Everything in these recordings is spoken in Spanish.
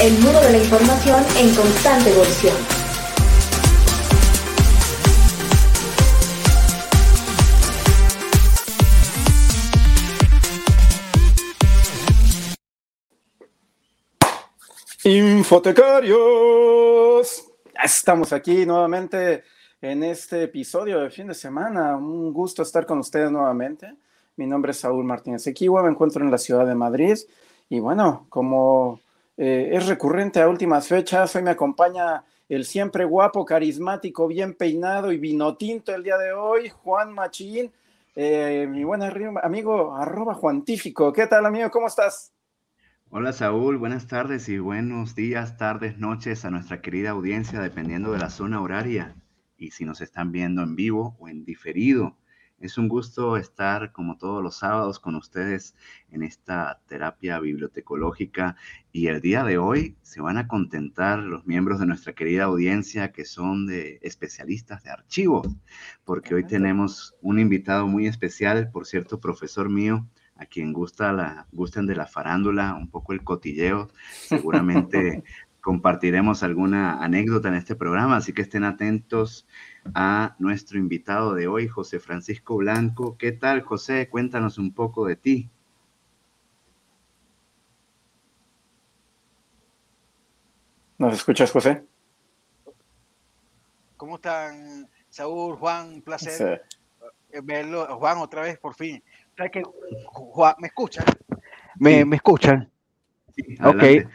el mundo de la información en constante evolución. Infotecarios. Estamos aquí nuevamente en este episodio de fin de semana. Un gusto estar con ustedes nuevamente. Mi nombre es Saúl Martínez Equiwa, me encuentro en la ciudad de Madrid y bueno, como eh, es recurrente a últimas fechas, hoy me acompaña el siempre guapo, carismático, bien peinado y vinotinto el día de hoy, Juan Machín, eh, mi buen amigo, arroba Juantífico. ¿Qué tal, amigo? ¿Cómo estás? Hola Saúl, buenas tardes y buenos días, tardes, noches a nuestra querida audiencia, dependiendo de la zona horaria y si nos están viendo en vivo o en diferido. Es un gusto estar como todos los sábados con ustedes en esta terapia bibliotecológica y el día de hoy se van a contentar los miembros de nuestra querida audiencia que son de especialistas de archivos, porque hoy tenemos un invitado muy especial, por cierto, profesor mío, a quien gusta la, gusten de la farándula, un poco el cotilleo, seguramente compartiremos alguna anécdota en este programa, así que estén atentos a nuestro invitado de hoy, José Francisco Blanco. ¿Qué tal, José? Cuéntanos un poco de ti. ¿Nos escuchas, José? ¿Cómo están, Saúl, Juan? Un placer verlo. Juan, otra vez, por fin. ¿Me escuchan? ¿Me, ¿Me escuchan? ok.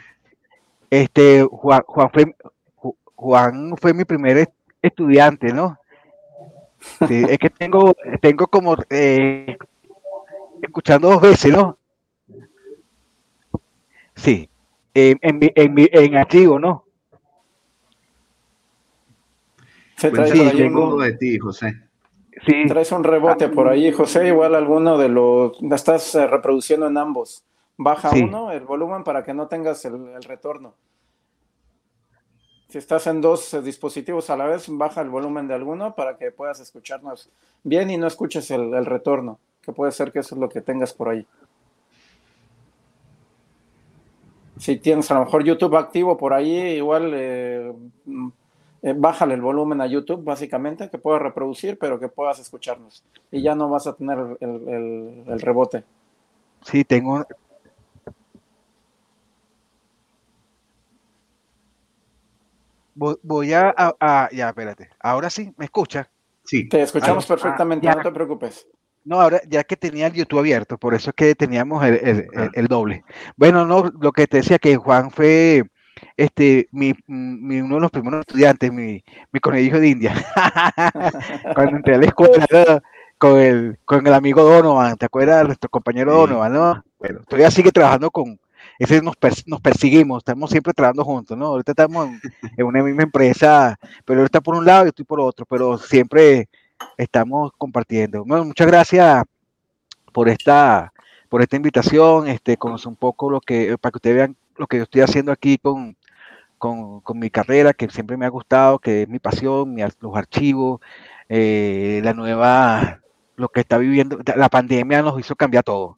Este, Juan, Juan, fue, Juan fue mi primer estudiante, ¿no? Sí, es que tengo, tengo como eh, escuchando dos veces, ¿no? Sí, en, en, en, en archivo, ¿no? Se trae sí, tengo... de ti, José. Sí. Traes un rebote por ahí, José, igual alguno de los... Estás eh, reproduciendo en ambos. Baja uno, el volumen, para que no tengas el, el retorno. Si estás en dos eh, dispositivos a la vez, baja el volumen de alguno para que puedas escucharnos bien y no escuches el, retorno, que puede ser que eso es lo que tengas por ahí. Si tienes a lo mejor YouTube activo por ahí, igual eh, mm, eh, bájale el volumen a YouTube, básicamente, que puedas reproducir, pero que puedas escucharnos. Y ya no vas a tener el, el rebote. Sí, tengo, Voy, a, Ya, espérate. Ahora sí, ¿me escucha? Sí. Te escuchamos perfectamente, no te preocupes. No, ahora ya que tenía el YouTube abierto, por eso es que teníamos el, doble. Bueno, no, lo que te decía que Juan fue este mi, uno de los primeros estudiantes, mi, mi conejillo de India. Cuando entré a la escuela con el, con el amigo Donovan, ¿te acuerdas? Nuestro compañero Donovan, ¿no? Bueno, todavía sigue trabajando con, ese nos, nos perseguimos, estamos siempre trabajando juntos, ¿no? Ahorita estamos en, una misma empresa, pero él está por un lado y estoy por otro, pero siempre estamos compartiendo. Bueno, muchas gracias por esta, por esta invitación, este, conocer un poco lo que, para que ustedes vean lo que yo estoy haciendo aquí con, con, con mi carrera, que siempre me ha gustado, que es mi pasión, los archivos, eh, la nueva, lo que está viviendo, la pandemia nos hizo cambiar todo,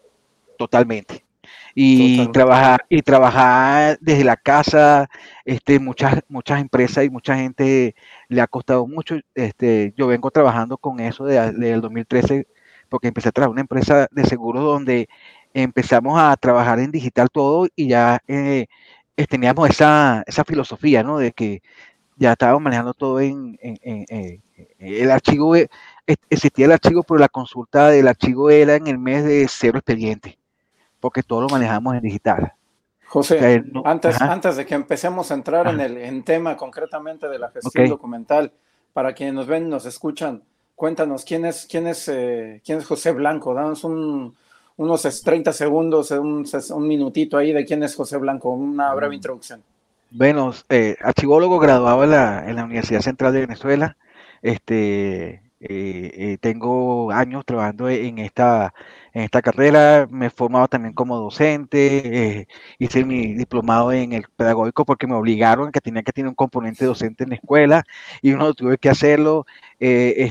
totalmente y trabajar y trabajar desde la casa este muchas muchas empresas y mucha gente le ha costado mucho este yo vengo trabajando con eso desde, el 2013 porque empecé a trabajar en una empresa de seguros donde empezamos a trabajar en digital todo y ya eh, teníamos esa, esa filosofía no de que ya estábamos manejando todo en, en el archivo e, existía el archivo pero la consulta del archivo era en el mes de cero expediente porque todo lo manejamos en digital. José, antes, antes de que empecemos a entrar en el en tema concretamente de la gestión documental, para quienes nos ven, nos escuchan, cuéntanos quién es, quién es, eh, quién es José Blanco. Danos unos 30 segundos, un, un, minutito ahí de quién es José Blanco, una breve mm. introducción. Bueno, eh, archivólogo graduado en la, en la Universidad Central de Venezuela. Este, eh, eh, tengo años trabajando en esta, en esta carrera, me he formado también como docente, eh, hice mi diplomado en el pedagógico porque me obligaron que tenía que tener un componente docente en la escuela y uno tuve que hacerlo.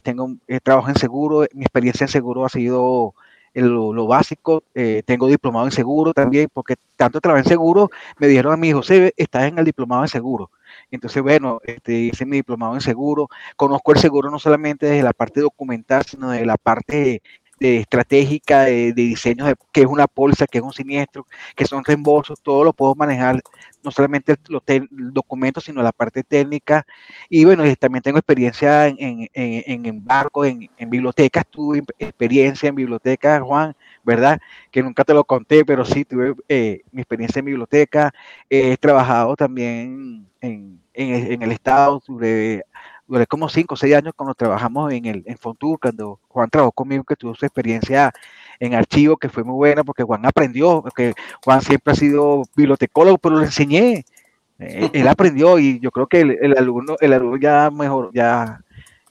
tengo trabajo en seguro, mi experiencia en seguro ha sido lo, básico, eh, tengo diplomado en seguro también, porque tanto trabajé en seguro, me dijeron a mí, José, estás en el diplomado en seguro. Entonces, bueno, este, hice mi diplomado en seguro, conozco el seguro no solamente desde la parte documental, sino desde la parte de estratégica, de, diseño, de qué es una póliza, qué es un siniestro, qué son reembolsos, todo lo puedo manejar, no solamente los documentos, sino la parte técnica. Y bueno, también tengo experiencia en, en, en, en en, en bibliotecas, tuve experiencia en bibliotecas, Juan, ¿verdad? Que nunca te lo conté, pero sí tuve eh, mi experiencia en biblioteca. he trabajado también en, el Estado, sobre duré como cinco o seis años cuando trabajamos en el en Fontur, cuando Juan trabajó conmigo, que tuvo su experiencia en archivo, que fue muy buena, porque Juan aprendió, porque Juan siempre ha sido bibliotecólogo, pero le enseñé. Eh, él aprendió y yo creo que el, alumno, el alumno ya mejor, ya,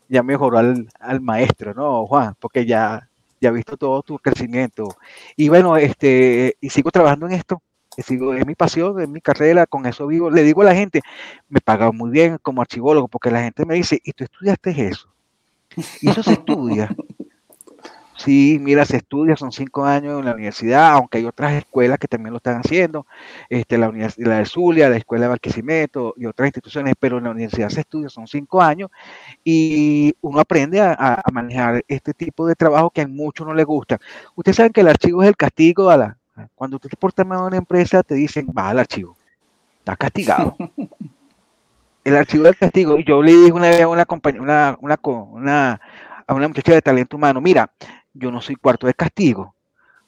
ya mejoró al, al, maestro, ¿no, Juan? Porque ya, ya ha visto todo tu crecimiento. Y bueno, este, y sigo trabajando en esto sigo, es mi pasión, es mi carrera, con eso vivo. Le digo a la gente, me paga muy bien como archivólogo, porque la gente me dice, ¿y tú estudiaste eso? Y eso se estudia. Sí, mira, se estudia, son cinco años en la universidad, aunque hay otras escuelas que también lo están haciendo, este, la, universidad, la de Zulia, la Escuela de Barquisimeto y otras instituciones, pero en la universidad se estudia, son cinco años, y uno aprende a, a manejar este tipo de trabajo que a muchos no les gusta. Ustedes saben que el archivo es el castigo a la, cuando tú te portas mal en una empresa, te dicen, va al archivo. Está castigado. el archivo del castigo. Y yo le dije una vez a una compañía, una, una, a una muchacha de talento humano, mira, yo no soy cuarto de castigo.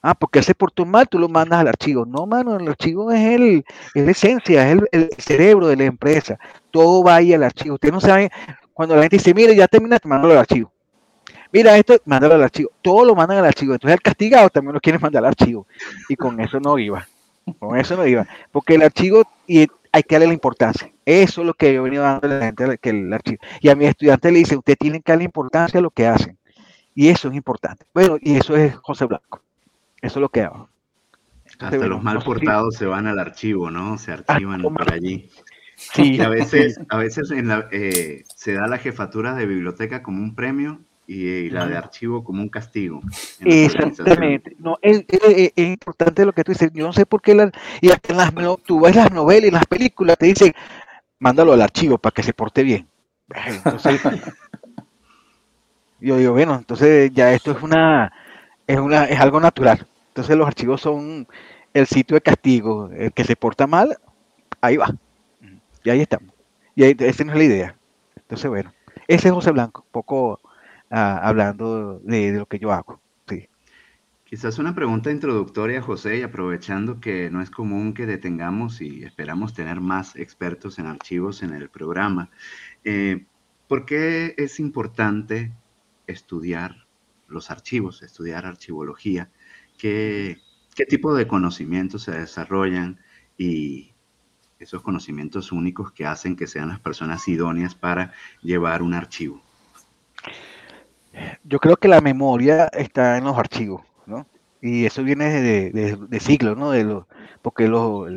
Ah, porque se portó mal, tú lo mandas al archivo. No, mano, el archivo es, el, es la esencia, es el, cerebro de la empresa. Todo va ahí al archivo. Usted no sabe, cuando la gente dice, mire, ya termina, te mando al archivo mira esto, mándalo al archivo. Todo lo mandan al archivo. Entonces el castigado también lo quiere mandar al archivo. Y con eso no iba. Con eso no iba. Porque el archivo y hay que darle la importancia. Eso es lo que yo he venido dando a la gente que el archivo. Y a mi estudiante le dice, usted tiene que darle importancia a lo que hacen. Y eso es importante. Bueno, y eso es José Blanco. Eso es lo que hago. Hasta los mal portados se van al archivo, ¿no? Se archivan ah, por allí. Sí. a veces, a veces en la, eh, se da la jefatura de biblioteca como un premio y, la de archivo como un castigo. Exactamente. No, es, importante lo que tú dices. Yo no sé por qué y hasta en las, tú ves las novelas y las películas, te dicen, mándalo al archivo para que se porte bien. Entonces, yo digo, bueno, entonces ya esto es una, es una, es algo natural. Entonces los archivos son el sitio de castigo. El que se porta mal, ahí va. Y ahí estamos. Y ahí, esa no es la idea. Entonces, bueno, ese es José Blanco, un hablando de, lo que yo hago. Sí. Quizás una pregunta introductoria, José, y aprovechando que no es común que detengamos y esperamos tener más expertos en archivos en el programa, eh, ¿por qué es importante estudiar los archivos, estudiar archivología? ¿Qué, qué tipo de conocimientos se desarrollan y esos conocimientos únicos que hacen que sean las personas idóneas para llevar un archivo? Yo creo que la memoria está en los archivos, ¿no? Y eso viene de, de, siglos, ¿no? De lo, porque lo,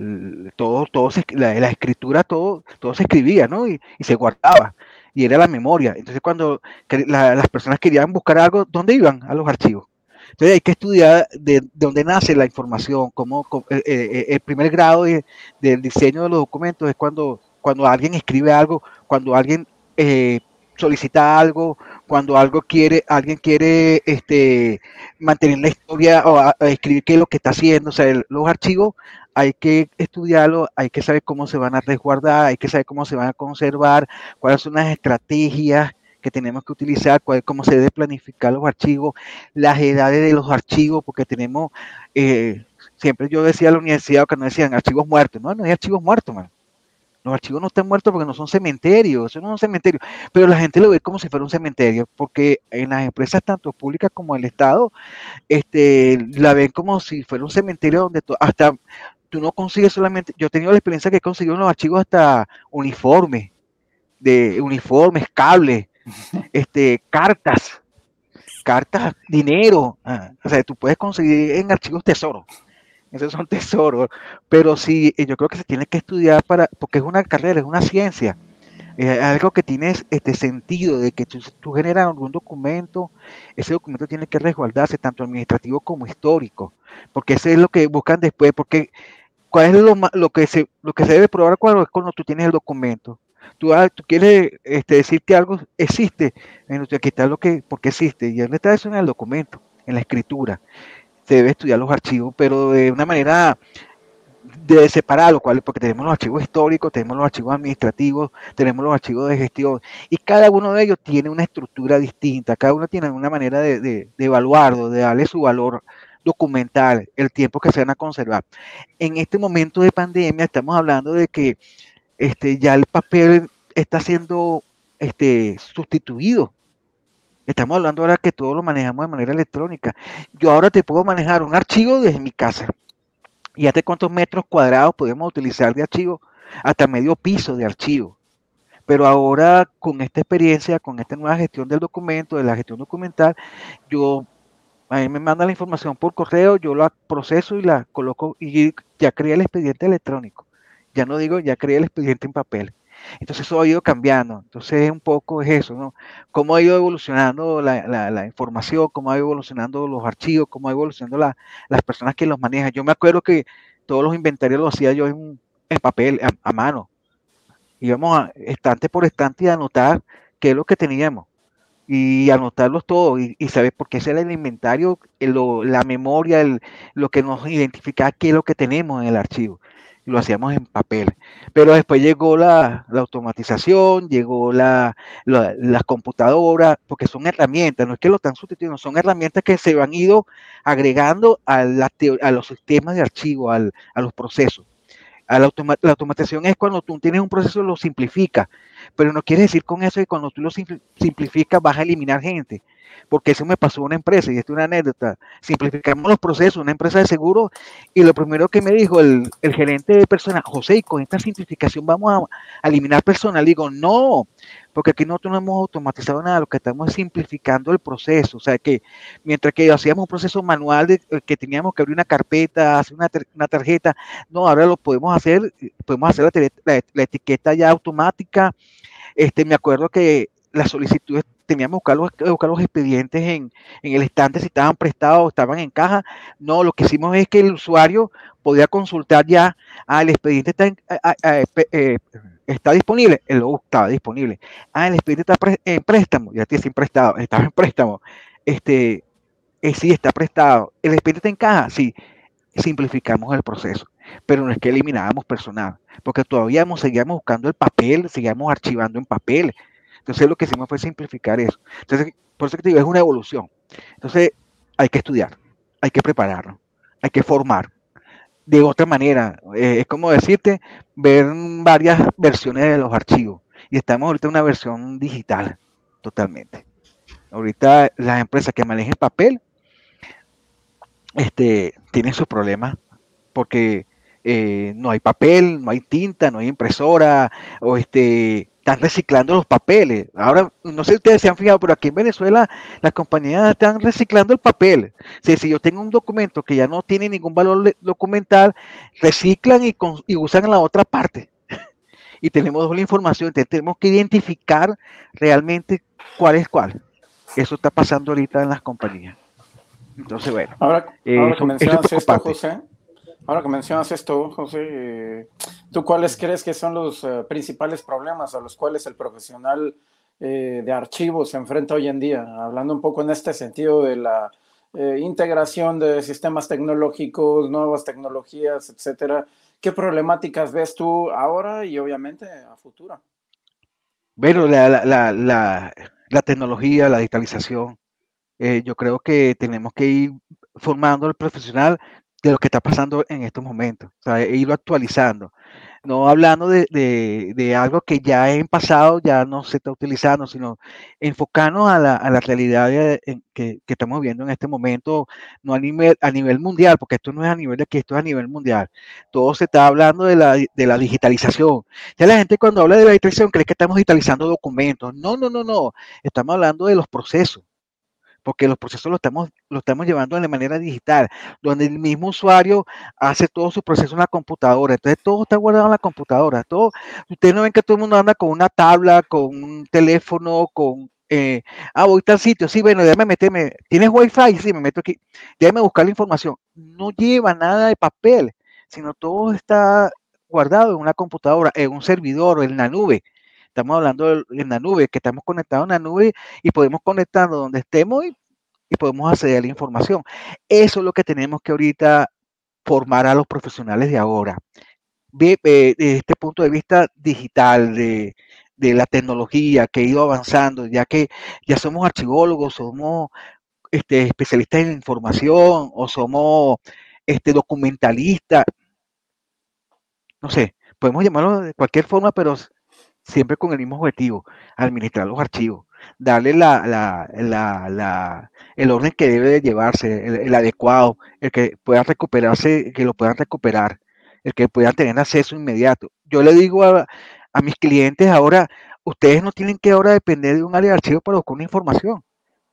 todo, todo la, escritura, todo, todo se escribía, ¿no? Y, se guardaba. Y era la memoria. Entonces, cuando las personas querían buscar algo, ¿dónde iban? A los archivos. Entonces hay que estudiar de, dónde nace la información, cómo, eh, eh, eh, el primer grado del diseño de los documentos es cuando, cuando alguien escribe algo, cuando alguien solicita algo, cuando algo quiere, alguien quiere este, mantener la historia o escribir qué es lo que está haciendo, o sea, los archivos hay que estudiarlos, hay que saber cómo se van a resguardar, hay que saber cómo se van a conservar, cuáles son las estrategias que tenemos que utilizar, cuál, cómo se debe planificar los archivos, las edades de los archivos, porque tenemos, eh, siempre yo decía a la universidad que no decían archivos muertos, no, no hay archivos muertos, man. Los archivos no están muertos porque no son cementerios, eso no es un cementerio, pero la gente lo ve como si fuera un cementerio, porque en las empresas tanto públicas como el Estado, este, la ven como si fuera un cementerio donde hasta tú no consigues solamente, yo he tenido la experiencia que he conseguido unos archivos hasta uniformes, de uniformes, cables, este, cartas, cartas, dinero, ah, o sea, tú puedes conseguir en archivos tesoros esos son tesoros, pero sí, yo creo que se tiene que estudiar para, porque es una carrera, es una ciencia. Es algo que tiene este sentido de que tú, tú generas algún documento, ese documento tiene que resguardarse tanto administrativo como histórico, porque eso es lo que buscan después, porque ¿cuál es lo, lo, que, se, lo que se debe probar cuando, cuando tú tienes el documento? Tú, ah, tú quieres este, decir que algo existe, bueno, aquí está lo que, porque existe, y dónde está eso en el documento, en la escritura. Se debe estudiar los archivos, pero de una manera de separarlo, porque tenemos los archivos históricos, tenemos los archivos administrativos, tenemos los archivos de gestión, y cada uno de ellos tiene una estructura distinta, cada uno tiene una manera de, de, de evaluarlo, de darle su valor documental, el tiempo que se van a conservar. En este momento de pandemia estamos hablando de que este, ya el papel está siendo este, sustituido. Estamos hablando ahora que todo lo manejamos de manera electrónica. Yo ahora te puedo manejar un archivo desde mi casa. Y hasta cuántos metros cuadrados podemos utilizar de archivo, hasta medio piso de archivo. Pero ahora con esta experiencia, con esta nueva gestión del documento, de la gestión documental, yo a mí me manda la información por correo, yo la proceso y la coloco y ya creé el expediente electrónico. Ya no digo, ya creé el expediente en papel. Entonces eso ha ido cambiando. Entonces un poco es eso, ¿no? Cómo ha ido evolucionando la, información, cómo ha ido evolucionando los archivos, cómo ha ido evolucionando las personas que los manejan. Yo me acuerdo que todos los inventarios los hacía yo en, papel, a, mano. Íbamos a, estante por estante y a anotar qué es lo que teníamos y anotarlos todos y, y, saber por qué ese el inventario, la memoria, lo que nos identifica qué es lo que tenemos en el archivo lo hacíamos en papel. Pero después llegó la, automatización, llegó la, las computadoras, porque son herramientas, no es que lo están sustituyendo, son herramientas que se han ido agregando a, a los sistemas de archivo, a los procesos. La, la, automatización es cuando tú tienes un proceso, lo simplifica, pero no quiere decir con eso que cuando tú lo simplificas vas a eliminar gente porque eso me pasó a una empresa y esto es una anécdota. Simplificamos los procesos, una empresa de seguro, y lo primero que me dijo el, el gerente de personal, José, y con esta simplificación vamos a, eliminar personal. Digo, no, porque aquí nosotros no hemos automatizado nada, lo que estamos es simplificando el proceso. O sea, que mientras que hacíamos un proceso manual de eh, que teníamos que abrir una carpeta, hacer una, una tarjeta, no, ahora lo podemos hacer, podemos hacer la, la etiqueta ya automática. Este, me acuerdo que las solicitudes teníamos que buscar los, expedientes en, el estante si estaban prestados o estaban en caja. No, lo que hicimos es que el usuario podía consultar ya, ah, el expediente está, eh, está disponible, el logo estaba disponible. Ah, el expediente está en préstamo, ya tiene sin prestado, estaba en préstamo. Este, eh, sí, está prestado. El expediente está en caja, sí. Simplificamos el proceso, pero no es que eliminábamos personal, porque todavía seguíamos buscando el papel, seguíamos archivando en papel, entonces lo que hicimos fue simplificar eso. Entonces, por eso que te digo, es una evolución. Entonces, hay que estudiar, hay que prepararnos, hay que formar. De otra manera, eh, es como decirte, ver varias versiones de los archivos. Y estamos ahorita en una versión digital, totalmente. Ahorita las empresas que manejen papel, este, tienen sus problemas porque eh, no hay papel, no hay tinta, no hay impresora, o este, están reciclando los papeles. Ahora, no sé si ustedes se han fijado, pero aquí en Venezuela las compañías están reciclando el papel. si yo tengo un documento que ya no tiene ningún valor documental, reciclan y, y usan la otra parte. y tenemos la información, entonces tenemos que identificar realmente cuál es cuál. Eso está pasando ahorita en las compañías. Entonces, bueno. Ahora, ahora que mencionas esto, José, Ahora que mencionas esto, José, ¿tú cuáles crees que son los eh, principales problemas a los cuales el profesional eh, de archivos se enfrenta hoy en día? Hablando un poco en este sentido de la eh, integración de sistemas tecnológicos, nuevas tecnologías, etcétera. ¿Qué problemáticas ves tú ahora y obviamente a futuro? Bueno, la, la, la, la tecnología, la digitalización, yo creo que tenemos que ir formando al profesional de lo que está pasando en estos momentos, o e actualizando, no hablando de, de, algo que ya en pasado ya no se está utilizando, sino enfocarnos a la, a la realidad que, que, estamos viendo en este momento, no a nivel, a nivel mundial, porque esto no es a nivel de aquí, esto es a nivel mundial. Todo se está hablando de la, de la digitalización. Ya la gente cuando habla de la digitalización cree que estamos digitalizando documentos. No, no, no, no. Estamos hablando de los procesos porque los procesos los estamos, lo estamos llevando de manera digital, donde el mismo usuario hace todo su proceso en la computadora. Entonces todo está guardado en la computadora. Todo, ustedes no ven que todo el mundo anda con una tabla, con un teléfono, con eh, ah, voy a tal sitio, sí, bueno, déjame meterme, ¿tienes wifi? Sí, me meto aquí, déjame buscar la información. No lleva nada de papel, sino todo está guardado en una computadora, en un servidor, en la nube. Estamos hablando en la nube, que estamos conectados en la nube y podemos conectarnos donde estemos y, podemos acceder a la información. Eso es lo que tenemos que ahorita formar a los profesionales de ahora. De, este punto de vista digital, de, la tecnología que ha ido avanzando, ya que ya somos archivólogos, somos este, especialistas en información o somos este, documentalistas, no sé, podemos llamarlo de cualquier forma, pero siempre con el mismo objetivo, administrar los archivos, darle la, el orden que debe de llevarse, el, adecuado, el que pueda recuperarse, que lo puedan recuperar, el que puedan tener acceso inmediato. Yo le digo a, a mis clientes ahora, ustedes no tienen que ahora depender de un área de archivo para buscar una información.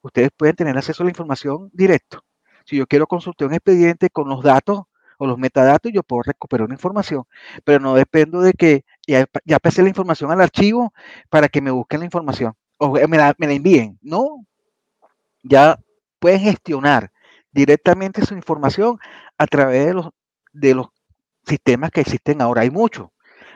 Ustedes pueden tener acceso a la información directo. Si yo quiero consultar un expediente con los datos o los metadatos, yo puedo recuperar una información, pero no dependo de que ya, pasé la información al archivo para que me busquen la información o me la, me la envíen. No, ya pueden gestionar directamente su información a través de los, de los sistemas que existen ahora. Hay muchos,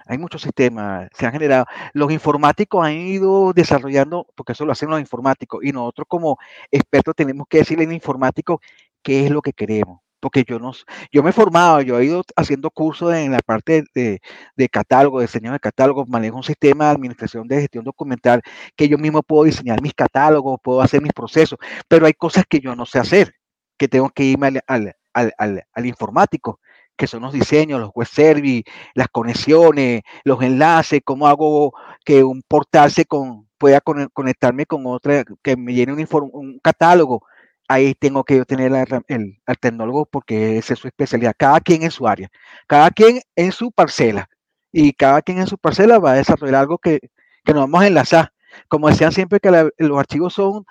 hay muchos sistemas, se han generado. Los informáticos han ido desarrollando, porque eso lo hacen los informáticos, y nosotros como expertos tenemos que decirle al informático qué es lo que queremos porque yo no, yo me he formado, yo he ido haciendo cursos en la parte de, de catálogo, diseño de catálogo, manejo un sistema de administración de gestión documental que yo mismo puedo diseñar mis catálogos, puedo hacer mis procesos, pero hay cosas que yo no sé hacer, que tengo que irme al, al, al, al informático, que son los diseños, los web service, las conexiones, los enlaces, cómo hago que un portal se con, pueda conectarme con otra, que me llene un, un catálogo ahí tengo que yo tener al tecnólogo porque esa es su especialidad. Cada quien en su área, cada quien en su parcela. Y cada quien en su parcela va a desarrollar algo que, que nos vamos a enlazar. Como decían siempre que los archivos son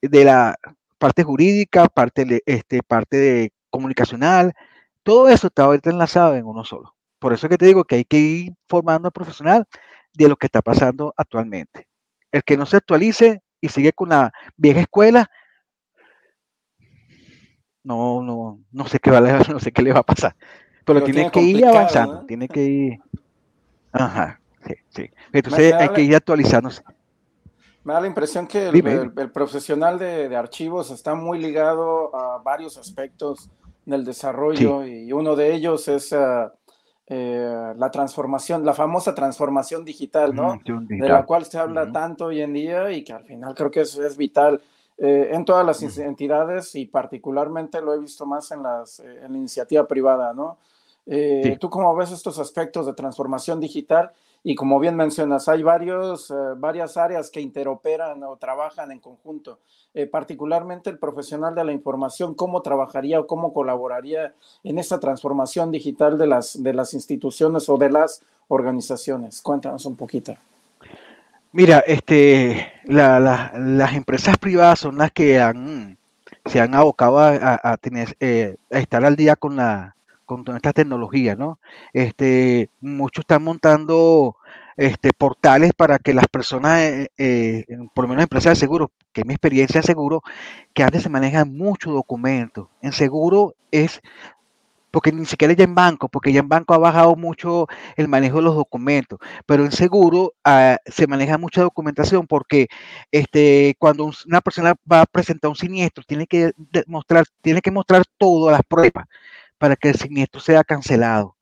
de la parte jurídica, parte, este, parte de comunicacional, todo eso está ahorita enlazado en uno solo. Por eso es que te digo que hay que ir formando al profesional de lo que está pasando actualmente. El que no se actualice y sigue con la vieja escuela, no, no, no sé qué va, no sé qué le va a pasar. Pero, tiene que ir avanzando, tiene que ir. Ajá, sí, sí. Entonces hay que ir actualizándose. Me da la impresión que el, profesional de, archivos está muy ligado a varios aspectos del desarrollo y uno de ellos es eh, la transformación, la famosa transformación digital, ¿no? De la cual se habla tanto hoy en día y que al final creo que eso es vital eh, en todas las entidades y particularmente lo he visto más en, las, eh, en la iniciativa privada, ¿no? Eh, ¿Tú cómo ves estos aspectos de transformación digital? Y como bien mencionas, hay varios, varias áreas que interoperan o trabajan en conjunto. particularmente el profesional de la información, ¿cómo trabajaría o cómo colaboraría en esta transformación digital de las, de las instituciones o de las organizaciones? Cuéntanos un poquito. Mira, este, las empresas privadas son las que se han abocado a, tener, eh, a estar al día con la, con toda esta tecnología, ¿no? Este, muchos están montando este, portales para que las personas, eh, eh, por lo menos empresas de seguro, que es mi experiencia en seguro, que antes se manejan muchos documentos. En seguro es porque ni siquiera ya en banco, porque ya en banco ha bajado mucho el manejo de los documentos, pero en seguro ah, se maneja mucha documentación porque este, cuando una persona va a presentar un siniestro, tiene que mostrar, tiene que mostrar todas las pruebas para que el siniestro sea cancelado.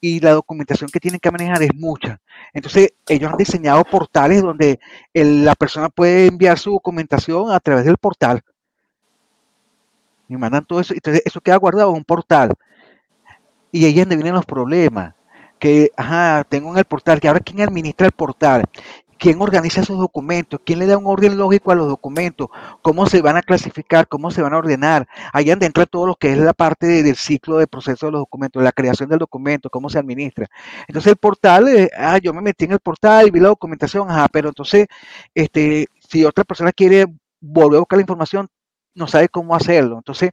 Y la documentación que tienen que manejar es mucha. Entonces, ellos han diseñado portales donde la persona puede enviar su documentación a través del portal. Y mandan todo eso. Entonces, eso queda guardado en un portal. Y ahí es donde vienen los problemas. Que, ajá, tengo en el portal, que ahora quién administra el portal, quién organiza esos documentos, quién le da un orden lógico a los documentos, cómo se van a clasificar, cómo se van a ordenar. Ahí donde entra todo lo que es la parte del ciclo de proceso de los documentos, la creación del documento, cómo se administra. Entonces el portal, eh, ah, yo me metí en el portal y vi la documentación, ajá, pero entonces, este, si otra persona quiere volver a buscar la información, no sabe cómo hacerlo. Entonces,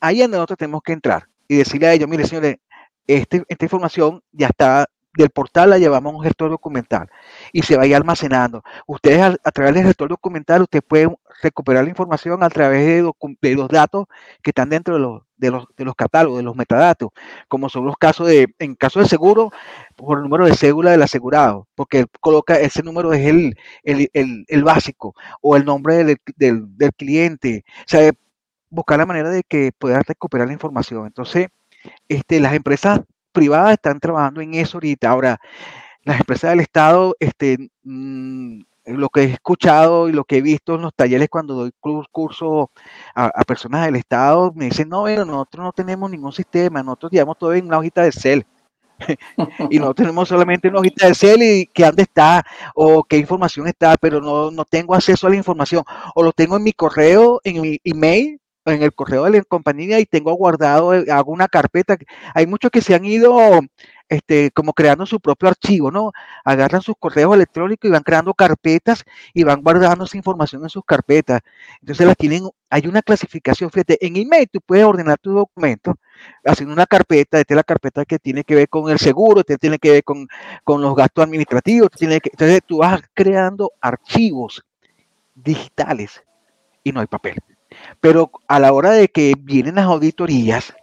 ahí es donde nosotros tenemos que entrar y decirle a ellos, mire, señores, este, esta información ya está del portal la llevamos a un gestor documental y se va a ir almacenando. Ustedes a, través del gestor documental, ustedes pueden recuperar la información a través de, los datos que están dentro de los, de los, de, los, catálogos, de los metadatos, como son los casos de, en caso de seguro, por el número de cédula del asegurado, porque coloca ese número es el, el, el, básico, o el nombre del, del, cliente, o sea, buscar la manera de que puedan recuperar la información. Entonces, este, las empresas privadas están trabajando en eso ahorita. Ahora, las empresas del Estado, este, mm, lo que he escuchado y lo que he visto en los talleres cuando doy cursos a, personas del Estado, me dicen, no, pero nosotros no tenemos ningún sistema, nosotros llevamos todo en una hojita de cel. y no tenemos solamente una hojita de cel y que dónde está o qué información está, pero no, no tengo acceso a la información o lo tengo en mi correo, en mi email en el correo de la compañía y tengo guardado, eh, hago una carpeta. Hay muchos que se han ido este, como creando su propio archivo, ¿no? Agarran sus correos electrónicos y van creando carpetas y van guardando esa información en sus carpetas. Entonces las tienen, hay una clasificación, fíjate, en email tú puedes ordenar tu documento haciendo una carpeta, esta es la carpeta que tiene que ver con el seguro, esta tiene que ver con, con los gastos administrativos, tiene que, entonces tú vas creando archivos digitales y no hay papel. Pero a la hora de que vienen las auditorías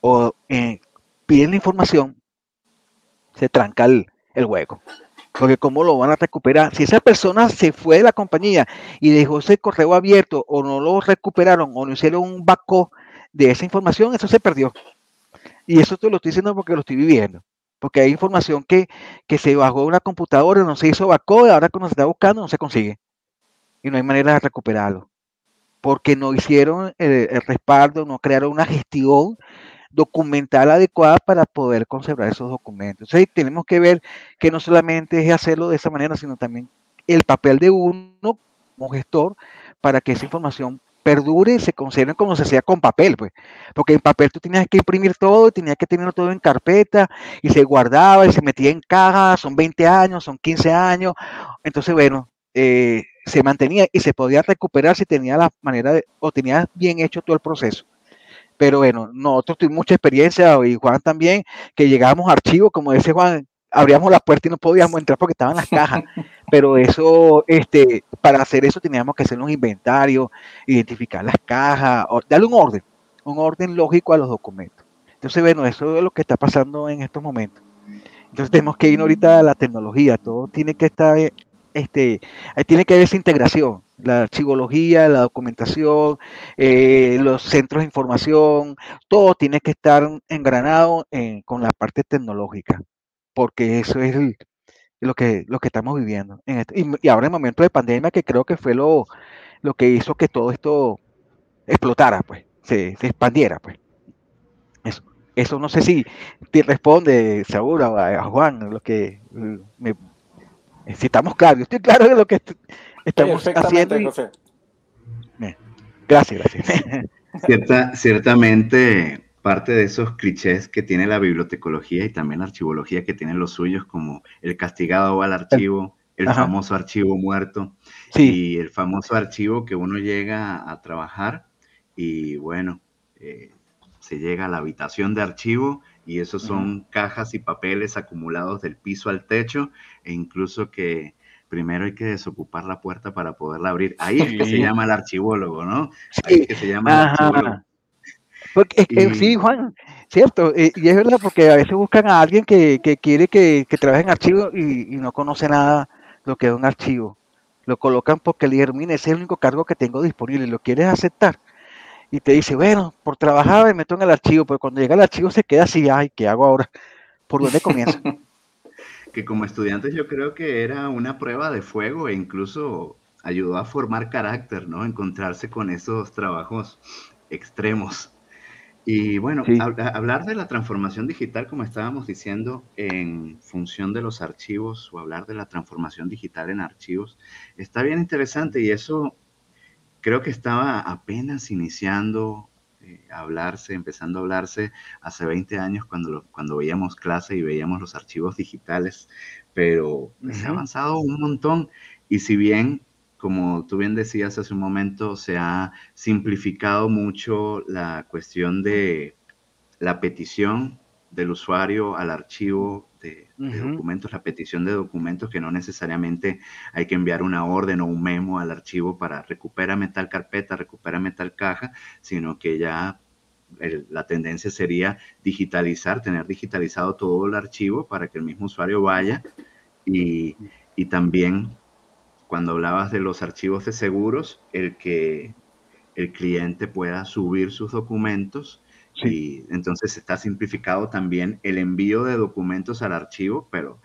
o eh, piden la información, se tranca el, hueco. Porque cómo lo van a recuperar. Si esa persona se fue de la compañía y dejó ese correo abierto o no lo recuperaron o no hicieron un backup de esa información, eso se perdió. Y eso te lo estoy diciendo porque lo estoy viviendo. Porque hay información que, que se bajó de una computadora, no se hizo backup, y ahora cuando se está buscando no se consigue. Y no hay manera de recuperarlo porque no hicieron el, respaldo, no crearon una gestión documental adecuada para poder conservar esos documentos. Entonces tenemos que ver que no solamente es hacerlo de esa manera, sino también el papel de uno como gestor para que esa información perdure y se conserve como se hacía con papel, pues. Porque en papel tú tenías que imprimir todo, tenías que tenerlo todo en carpeta y se guardaba y se metía en caja, son 20 años, son 15 años. Entonces, bueno, eh, se mantenía y se podía recuperar si tenía la manera de, o tenía bien hecho todo el proceso. Pero bueno, nosotros tuvimos mucha experiencia y Juan también, que llegábamos a archivos, como dice Juan, abríamos la puerta y no podíamos entrar porque estaban las cajas. Pero eso, este, para hacer eso teníamos que hacer un inventario, identificar las cajas, darle un orden, un orden lógico a los documentos. Entonces, bueno, eso es lo que está pasando en estos momentos. Entonces tenemos que ir ahorita a la tecnología, todo tiene que estar este, tiene que haber esa integración, la archivología, la documentación, eh, los centros de información, todo tiene que estar engranado con la parte tecnológica, porque eso es lo, que, lo que estamos viviendo. Este, y, ahora en el momento de pandemia, que creo que fue lo, lo que hizo que todo esto explotara, pues, se, expandiera, pues. Eso, eso no sé si te responde, seguro, a, Juan, lo que me, si estamos claros, yo estoy claro de lo que estamos haciendo. Gracias, gracias. ciertamente, parte de esos clichés que tiene la bibliotecología y también la archivología que tienen los suyos, como el castigado va al archivo, el famoso archivo muerto y el famoso archivo que uno llega a trabajar y bueno, eh, se llega a la habitación de archivo y esos son cajas y papeles acumulados del piso al techo e incluso que primero hay que desocupar la puerta para poderla abrir. Ahí es que se llama el archivólogo, ¿no? Ahí es que se llama el archivólogo. Porque, sí, Juan, cierto, eh, y es verdad porque a veces buscan a alguien que, quiere que, trabaje en archivo y, no conoce nada lo que es un archivo. Lo colocan porque le dijeron, ese es el único cargo que tengo disponible, ¿lo quieres aceptar? Y te dice, bueno, por trabajar me meto en el archivo, pero cuando llega el archivo se queda así, ay, ¿qué hago ahora? ¿Por dónde comienzo? que como estudiantes yo creo que era una prueba de fuego e incluso ayudó a formar carácter, ¿no? Encontrarse con esos trabajos extremos. Y bueno, hablar de la transformación digital, como estábamos diciendo, en función de los archivos o hablar de la transformación digital en archivos, está bien interesante y eso creo que estaba apenas iniciando eh, a hablarse, empezando a hablarse hace 20 años cuando, cuando veíamos clase y veíamos los archivos digitales, pero se ha avanzado un montón. Y si bien como tú bien decías hace un momento, se ha simplificado mucho la cuestión de la petición del usuario al archivo de, documentos, la petición de documentos, que no necesariamente hay que enviar una orden o un memo al archivo para recupérame tal carpeta, recupérame tal caja, sino que ya la tendencia sería digitalizar, tener digitalizado todo el archivo para que el mismo usuario vaya y, y también cuando hablabas de los archivos de seguros, el que el cliente pueda subir sus documentos y entonces está simplificado también el envío de documentos al archivo, pero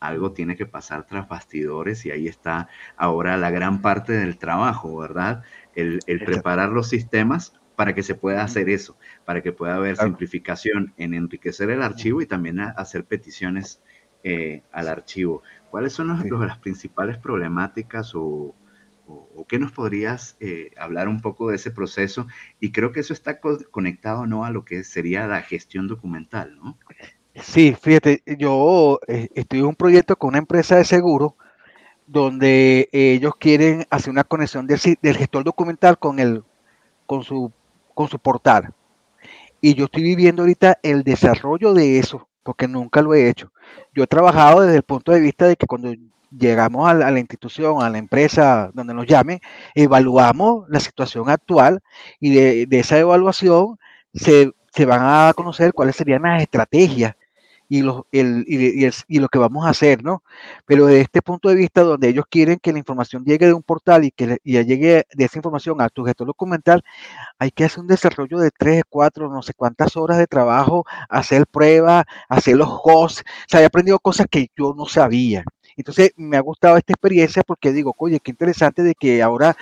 algo tiene que pasar tras bastidores y ahí está ahora la gran parte del trabajo, ¿verdad? El, preparar los sistemas para que se pueda hacer eso, para que pueda haber simplificación en enriquecer el archivo y también hacer peticiones eh, al archivo. ¿Cuáles son las principales problemáticas o, o, qué nos podrías eh, hablar un poco de ese proceso? Y creo que eso está conectado ¿no? a lo que sería la gestión documental, ¿no? Sí, fíjate, yo eh, estoy en un proyecto con una empresa de seguro donde ellos quieren hacer una conexión del, gestor documental con, el, con, su, con su portal. Y yo estoy viviendo ahorita el desarrollo de eso, porque nunca lo he hecho. Yo he trabajado desde el punto de vista de que cuando llegamos a la, institución, a la empresa donde nos llame, evaluamos la situación actual y de, esa evaluación se, se, van a conocer cuáles serían las estrategias y lo, el, y, y, lo que vamos a hacer, ¿no? Pero de este punto de vista, donde ellos quieren que la información llegue de un portal y que y llegue de esa información a tu gestor documental, hay que hacer un desarrollo de tres, cuatro, no sé cuántas horas de trabajo, hacer pruebas, hacer los hosts. O sea, he aprendido cosas que yo no sabía. Entonces me ha gustado esta experiencia porque digo, oye, qué interesante de que ahora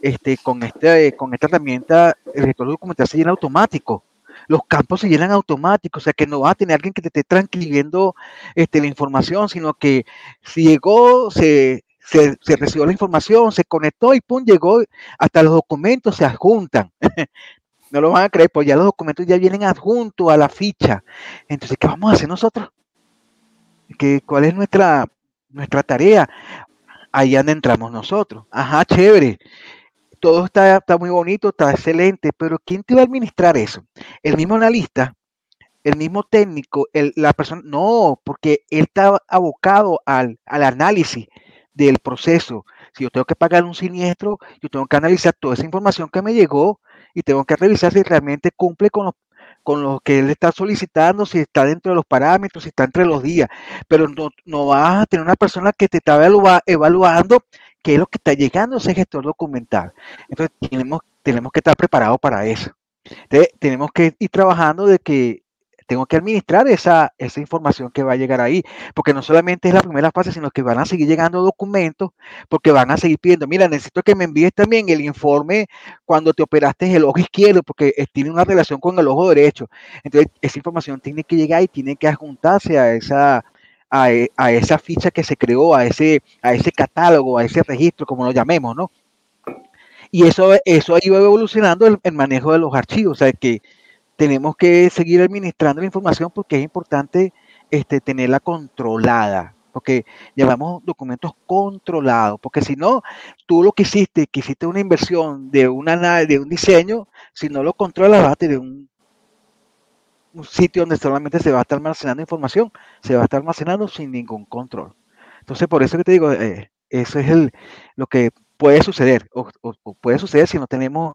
este, con, este, con esta herramienta el gestor documental se llena automático. Los campos se llenan automáticos, o sea que no va a tener alguien que te esté transcribiendo este, la información, sino que si llegó, se, se, recibió la información, se conectó y pum, llegó, hasta los documentos se adjuntan. no lo van a creer, pues ya los documentos ya vienen adjuntos a la ficha. Entonces, ¿qué vamos a hacer nosotros? ¿Qué, ¿Cuál es nuestra, nuestra tarea. Ahí donde entramos nosotros. Ajá, chévere. Todo está, está muy bonito, está excelente, pero ¿quién te va a administrar eso? El mismo analista, el mismo técnico, el, la persona, no, porque él está abocado al, al análisis del proceso. Si yo tengo que pagar un siniestro, yo tengo que analizar toda esa información que me llegó y tengo que revisar si realmente cumple con los con lo que él está solicitando, si está dentro de los parámetros, si está entre los días, pero no, no vas a tener una persona que te está evaluando qué es lo que está llegando ese gestor documental. Entonces tenemos, tenemos que estar preparados para eso. Tenemos que ir trabajando de que tengo que administrar esa, esa información que va a llegar ahí, porque no solamente es la primera fase, sino que van a seguir llegando documentos, porque van a seguir pidiendo, mira, necesito que me envíes también el informe cuando te operaste el ojo izquierdo, porque tiene una relación con el ojo derecho. Entonces, esa información tiene que llegar y tiene que adjuntarse a esa, a, e, esa ficha que se creó, a ese, a ese catálogo, a ese registro, como lo llamemos, ¿no? Y eso, eso iba evolucionando el, el manejo de los archivos, o sea, que tenemos que seguir administrando la información porque es importante este, tenerla controlada, porque llevamos documentos controlados, porque si no, tú lo que hiciste, que hiciste una inversión de, una, de un diseño, si no lo controlas, vas a tener un, un sitio donde solamente se va a estar almacenando información, se va a estar almacenando sin ningún control. Entonces, por eso que te digo, eh, eso es el, lo que puede suceder, o, puede suceder si no tenemos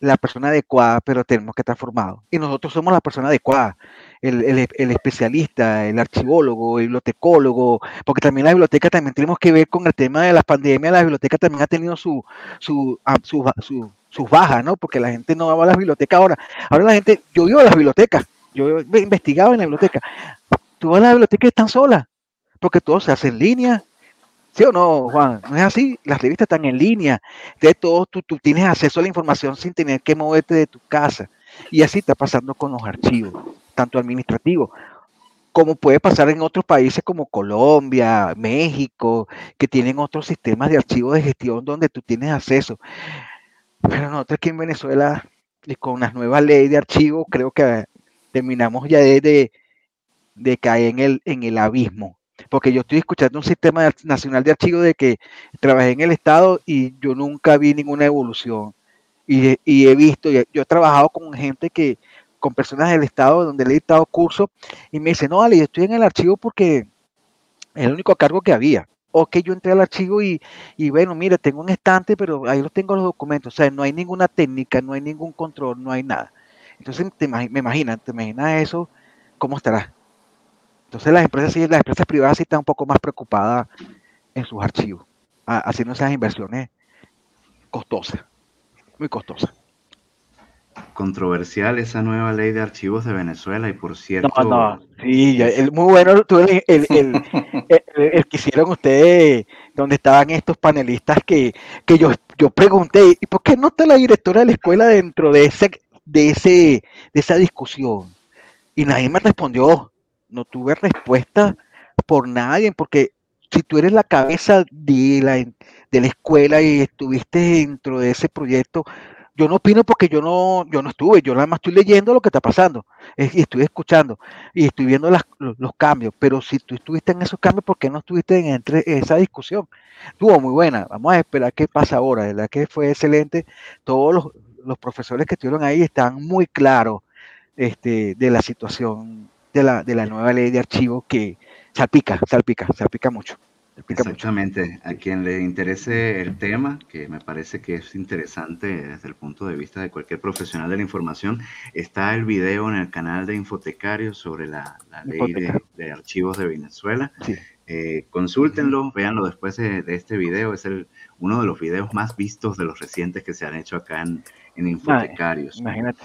la persona adecuada, pero tenemos que estar formados. Y nosotros somos la persona adecuada, el, especialista, el archivólogo, el bibliotecólogo, porque también la biblioteca también tenemos que ver con el tema de la pandemia, la biblioteca también ha tenido su, su, ah, su, sus bajas, ¿no? Porque la gente no va a las bibliotecas ahora. Ahora la gente, yo vivo a las bibliotecas, yo he investigado en la biblioteca. Tú vas a la biblioteca y están solas, porque todo se hace en línea, ¿Sí o no, Juan? No es así. Las revistas están en línea. De todo, tú, tú, tienes acceso a la información sin tener que moverte de tu casa. Y así está pasando con los archivos, tanto administrativos como puede pasar en otros países como Colombia, México, que tienen otros sistemas de archivos de gestión donde tú tienes acceso. Pero nosotros aquí en Venezuela, con las nuevas leyes de archivos, creo que terminamos ya de, de, caer en el, en el abismo porque yo estoy escuchando un sistema nacional de archivos de que trabajé en el Estado y yo nunca vi ninguna evolución. Y, he visto, yo he trabajado con gente que, con personas del Estado donde le he dictado curso y me dice, no, Ale, yo estoy en el archivo porque es el único cargo que había. O que yo entré al archivo y, bueno, mire, tengo un estante, pero ahí los tengo los documentos. O sea, no hay ninguna técnica, no hay ningún control, no hay nada. Entonces, te, me imaginas, te imaginas eso, ¿cómo estará? Entonces, las empresas, sí, las empresas privadas sí están un poco más preocupadas en sus archivos, haciendo esas inversiones costosas, muy costosas controversial esa nueva ley de archivos de Venezuela y por cierto... No, no, sí, el, muy bueno el, el, el, que hicieron ustedes, donde estaban estos panelistas que, que yo, yo pregunté, ¿y por qué no está la directora de la escuela dentro de, ese, de, ese, de esa discusión? Y nadie me respondió, no tuve respuesta por nadie, porque si tú eres la cabeza de la, de la escuela y estuviste dentro de ese proyecto, yo no opino porque yo no, yo no estuve, yo nada más estoy leyendo lo que está pasando, y estoy escuchando y estoy viendo los, cambios, pero si tú estuviste en esos cambios, ¿por qué no estuviste en entre esa discusión? Estuvo muy buena, vamos a esperar qué pasa ahora, de verdad que fue excelente, todos los, profesores que estuvieron ahí están muy claros este, de la situación de la, de la nueva ley de archivos que salpica, salpica, salpica mucho. Exactamente. A quien le interese el tema, que me parece que es interesante desde el punto de vista de cualquier profesional de la información, está el video en el canal de Infotecarios sobre la, ley de, archivos de Venezuela. Eh, consúltenlo, véanlo después de, este video. Es el, uno de los videos más vistos de los recientes que se han hecho acá en, Infotecarios. imagínate,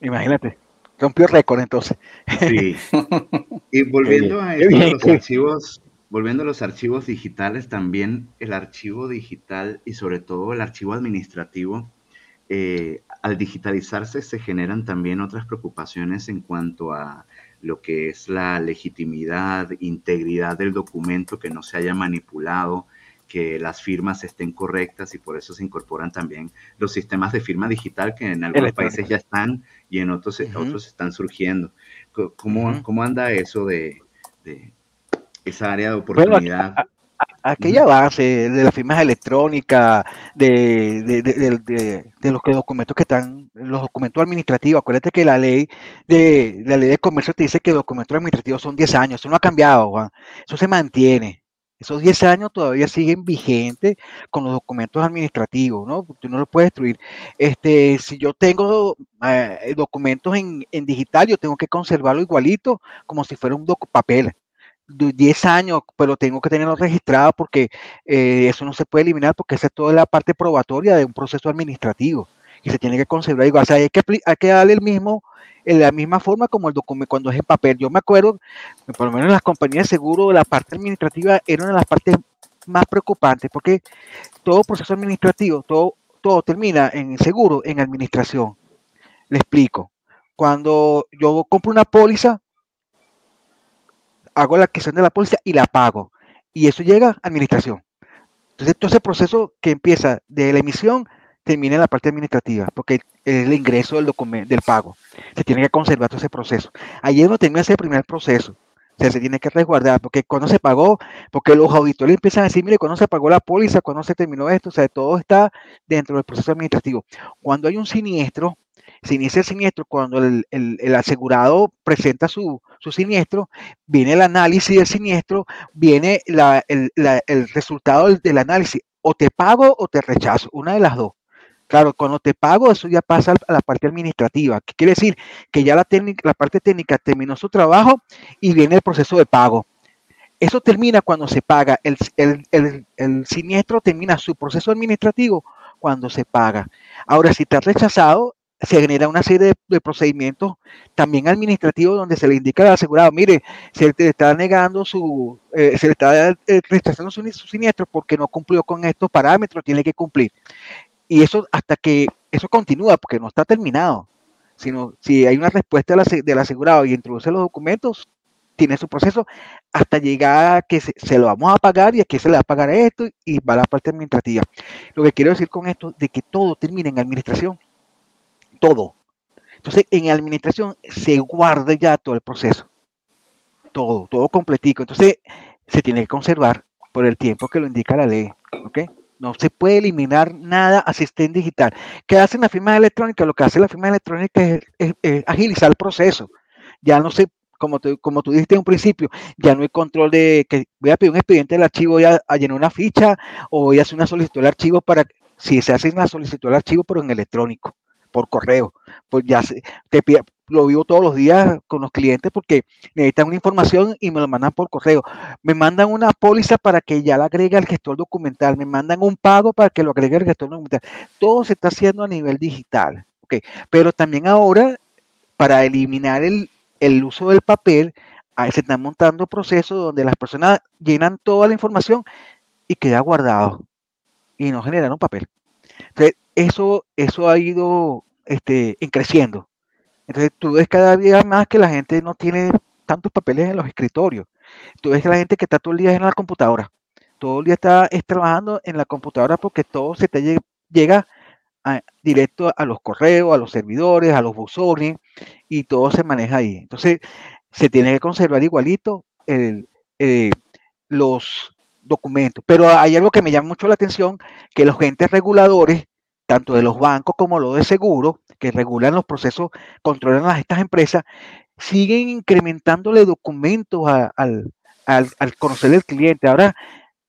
imagínate. Rompió récord entonces. Sí. Y volviendo a los archivos volviendo a los archivos digitales, también el archivo digital y sobre todo el archivo administrativo, eh, al digitalizarse se generan también otras preocupaciones en cuanto a lo que es la legitimidad, integridad del documento, que no se haya manipulado, que las firmas estén correctas y por eso se incorporan también los sistemas de firma digital que en algunos países ya están y en otros, otros están surgiendo. ¿Cómo, ¿Cómo, anda eso de, esa área de oportunidad. aquella base de las firmas electrónicas, de, de, los documentos que están, los documentos administrativos, acuérdate que la ley de la ley de comercio te dice que los documentos administrativos son 10 años, eso no ha cambiado, Juan, eso se mantiene. Esos 10 años todavía siguen vigentes con los documentos administrativos, ¿no? Tú no lo puedes destruir. Este, si yo tengo eh, documentos en, en, digital, yo tengo que conservarlo igualito, como si fuera un papel. 10 años, pero tengo que tenerlo registrado porque eh, eso no se puede eliminar porque esa es toda la parte probatoria de un proceso administrativo y se tiene que conservar igual. O sea, hay que, hay que darle el mismo, en la misma forma como el documento cuando es en papel. Yo me acuerdo, por lo menos en las compañías de seguro, la parte administrativa era una de las partes más preocupantes porque todo proceso administrativo, todo, todo termina en seguro, en administración. Le explico. Cuando yo compro una póliza, hago la adquisición de la póliza y la pago. Y eso llega a administración. Entonces, todo ese proceso que empieza de la emisión termina la parte administrativa, porque es el ingreso del documento, del pago. Se tiene que conservar todo ese proceso. Ahí es donde termina ese primer proceso. O sea, se tiene que resguardar, porque cuando se pagó, porque los auditores empiezan a decir, mire, cuando se pagó la póliza, cuando se terminó esto, o sea, todo está dentro del proceso administrativo. Cuando hay un siniestro, se inicia el siniestro, cuando el, asegurado presenta su, siniestro, viene el análisis del siniestro, viene el, resultado del, análisis, o te pago o te rechazo, una de las dos. Claro, cuando te pago, eso ya pasa a la parte administrativa. ¿Qué quiere decir? Que ya la, parte técnica terminó su trabajo y viene el proceso de pago. Eso termina cuando se paga. El, siniestro termina su proceso administrativo cuando se paga. Ahora, si has rechazado, se genera una serie de, procedimientos también administrativos donde se le indica al asegurado, mire, se le está negando su, eh, se le está eh, rechazando su, siniestro porque no cumplió con estos parámetros, tiene que cumplir. Y eso hasta que eso continúa, porque no está terminado, sino si hay una respuesta del asegurado y introduce los documentos, tiene su proceso hasta llegar a que se, lo vamos a pagar y a que se le va a pagar esto y va la parte administrativa. Lo que quiero decir con esto, de que todo termina en administración todo. Entonces, en administración se guarda ya todo el proceso. Todo, todo completico. Entonces, se tiene que conservar por el tiempo que lo indica la ley. ¿ok? No se puede eliminar nada en digital. ¿Qué hace la firma electrónica? Lo que hace la firma electrónica es, agilizar el proceso. Ya no se, como, como tú dijiste en un principio, ya no hay control de que voy a pedir un expediente del archivo, voy a, llenar una ficha o voy a hacer una solicitud del archivo para, si se hace una solicitud del archivo, pero en electrónico, por correo, pues ya se, te pide, lo vivo todos los días con los clientes porque necesitan una información y me lo mandan por correo. Me mandan una póliza para que ya la agregue al gestor documental. Me mandan un pago para que lo agregue al gestor documental. Todo se está haciendo a nivel digital. Okay. Pero también ahora, para eliminar el, uso del papel, se están montando procesos donde las personas llenan toda la información y queda guardado y no generan un papel. Entonces, eso, eso ha ido este, creciendo entonces tú ves cada día más que la gente no tiene tantos papeles en los escritorios. Tú ves que la gente que está todo el día en la computadora. Todo el día está trabajando en la computadora porque todo se te llega, directo a los correos, a los servidores, a los buzones y todo se maneja ahí. Entonces se tiene que conservar igualito eh, los documentos. Pero hay algo que me llama mucho la atención, que los agentes reguladores, tanto de los bancos como los de seguro, que regulan los procesos, controlan a estas empresas, siguen incrementándole documentos al, conocer el cliente. Ahora,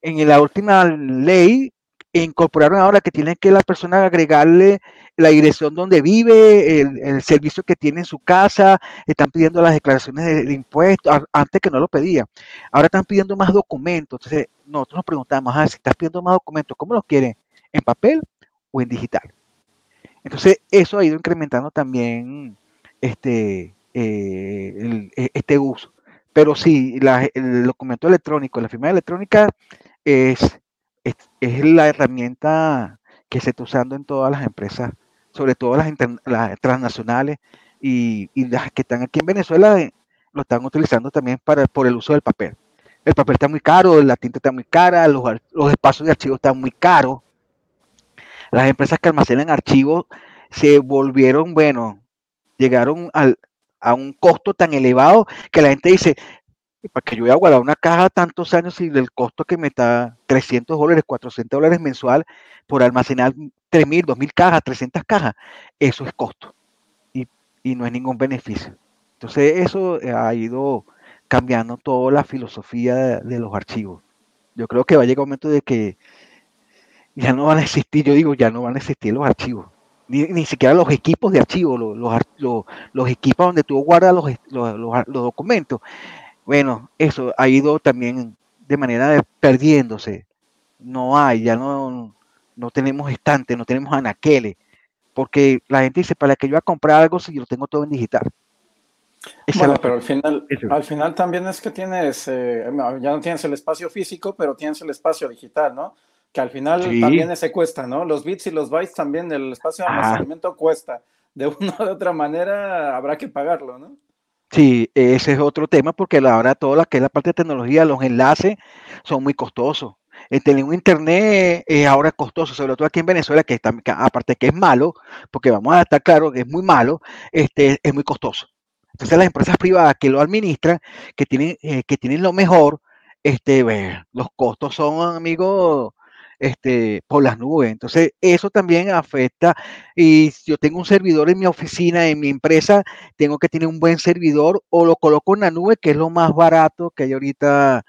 en la última ley, incorporaron ahora que tienen que la persona agregarle la dirección donde vive, el, servicio que tiene en su casa, están pidiendo las declaraciones de, impuestos, antes que no lo pedían. Ahora están pidiendo más documentos. Entonces, nosotros nos preguntamos, ah, si estás pidiendo más documentos, ¿cómo los quieren? ¿En papel o en digital? Entonces, eso ha ido incrementando también este, eh, e, este uso. Pero sí, el documento electrónico, la firma electrónica es, es, la herramienta que se está usando en todas las empresas, sobre todo las, transnacionales y, las que están aquí en Venezuela eh, lo están utilizando también para, por el uso del papel. El papel está muy caro, la tinta está muy cara, los, los espacios de archivo están muy caros las empresas que almacenan archivos se volvieron, bueno, llegaron a un costo tan elevado que la gente dice, para que yo voy a guardar una caja tantos años y del costo que me está 300 dólares, 400 dólares mensual por almacenar 3.000, 2.000 cajas, 300 cajas, eso es costo y, no es ningún beneficio. Entonces eso ha ido cambiando toda la filosofía de, de los archivos. Yo creo que va a llegar un momento de que ya no van a existir, yo digo, ya no van a existir los archivos, ni, siquiera los equipos de archivos, los, los, equipos donde tú guardas los, los, documentos. Bueno, eso ha ido también de manera perdiéndose. No hay, ya no, no tenemos estantes, no tenemos anaqueles, porque la gente dice, para que yo a comprar algo si yo lo tengo todo en digital. bueno, pero al final, al final también es que tienes, eh, ya no tienes el espacio físico, pero tienes el espacio digital, ¿no? Que al final también ese cuesta, ¿no? Los bits y los bytes también, el espacio de almacenamiento cuesta. De una u otra manera habrá que pagarlo, ¿no? Sí, ese es otro tema porque ahora todo lo que es la parte de tecnología, los enlaces son muy costosos. El tener un internet es ahora costoso, sobre todo aquí en Venezuela, que, está, aparte que es malo, porque vamos a estar claro que es muy malo, este, es muy costoso. Entonces las empresas privadas que lo administran, que tienen, eh, que tienen lo mejor, este, los costos son, amigos, este, por las nubes. Entonces, eso también afecta. Y yo tengo un servidor en mi oficina, en mi empresa, tengo que tener un buen servidor o lo coloco en la nube, que es lo más barato que hay ahorita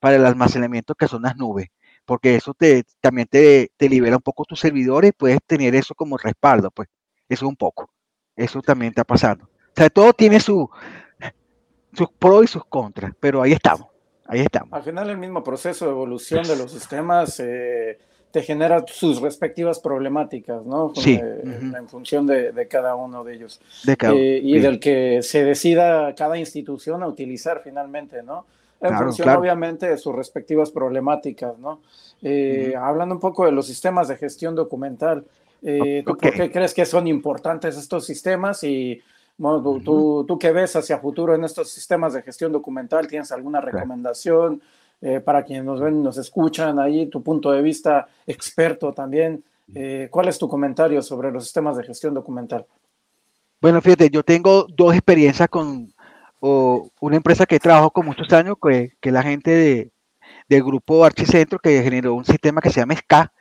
para el almacenamiento, que son las nubes. Porque eso te, también te, te libera un poco tus servidores, puedes tener eso como respaldo, pues. Eso un poco. Eso también está pasando. O sea, todo tiene su, sus pros y sus contras, pero ahí estamos. Ahí estamos. Al final el mismo proceso de evolución de los sistemas eh, te genera sus respectivas problemáticas, ¿no? Sí. Eh, en función de, cada uno de ellos. De cada, eh, y del que se decida cada institución a utilizar finalmente, ¿no? En función, obviamente, de sus respectivas problemáticas, ¿no? Hablando un poco de los sistemas de gestión documental, ¿tú por qué crees que son importantes estos sistemas y bueno, tú, tú, qué ves hacia futuro en estos sistemas de gestión documental, ¿tienes alguna recomendación eh, para quienes nos ven y nos escuchan ahí, tu punto de vista experto también? Eh, ¿Cuál es tu comentario sobre los sistemas de gestión documental? Bueno, fíjate, yo tengo dos experiencias con una empresa que trabajo con muchos años, que, que la gente de, del grupo Archicentro que generó un sistema que se llama SCA,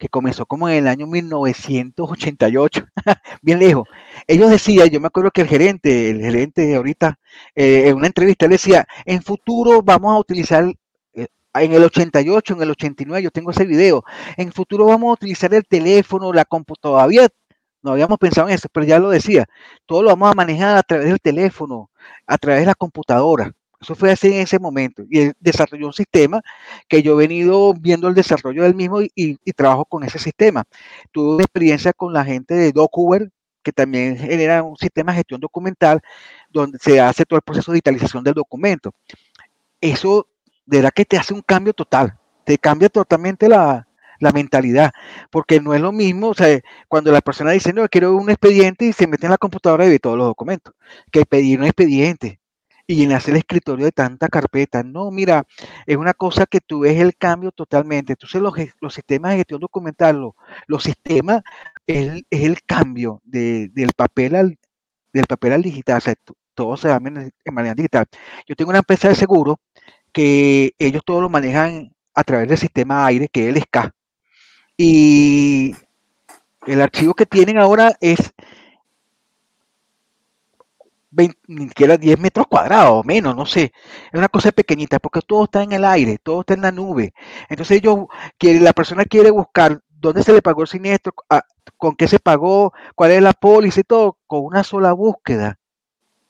que comenzó como en el año 1988, bien lejos. Ellos decían, yo me acuerdo que el gerente, el gerente de ahorita, eh, en una entrevista, él decía, en futuro vamos a utilizar, eh, en el 88, en el 89, yo tengo ese video, en futuro vamos a utilizar el teléfono, la computadora, todavía no habíamos pensado en eso, pero ya lo decía, todo lo vamos a manejar a través del teléfono, a través de la computadora. Eso fue así en ese momento. Y él desarrolló un sistema que yo he venido viendo el desarrollo del mismo y, trabajo con ese sistema. Tuve una experiencia con la gente de DocuWare, que también genera un sistema de gestión documental donde se hace todo el proceso de digitalización del documento. Eso de verdad que te hace un cambio total, te cambia totalmente la, la mentalidad, porque no es lo mismo, o sea, cuando la persona dice, no, quiero un expediente y se mete en la computadora y ve todos los documentos, que pedir un expediente y llenarse el escritorio de tanta carpeta. No, mira, es una cosa que tú ves el cambio totalmente. Entonces los, los sistemas de gestión documental, los, sistemas, es, es, el cambio del papel al del papel al digital, o sea, todo se va en, en manera digital. Yo tengo una empresa de seguro que ellos todo lo manejan a través del sistema aire, que es el SCA. Y el archivo que tienen ahora es 20, ni siquiera 10 metros cuadrados o menos, no sé. Es una cosa pequeñita porque todo está en el aire, todo está en la nube. Entonces ellos, la persona quiere buscar dónde se le pagó el siniestro, con qué se pagó, cuál es la póliza y todo, con una sola búsqueda.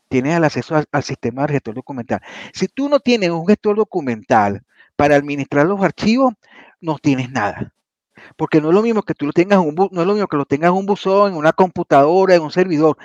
Tienes el acceso al, sistema de gestor documental. Si tú no tienes un gestor documental para administrar los archivos, no tienes nada porque no es lo mismo que tú lo tengas un no es lo mismo que lo tengas en un buzón, en una computadora, en un servidor.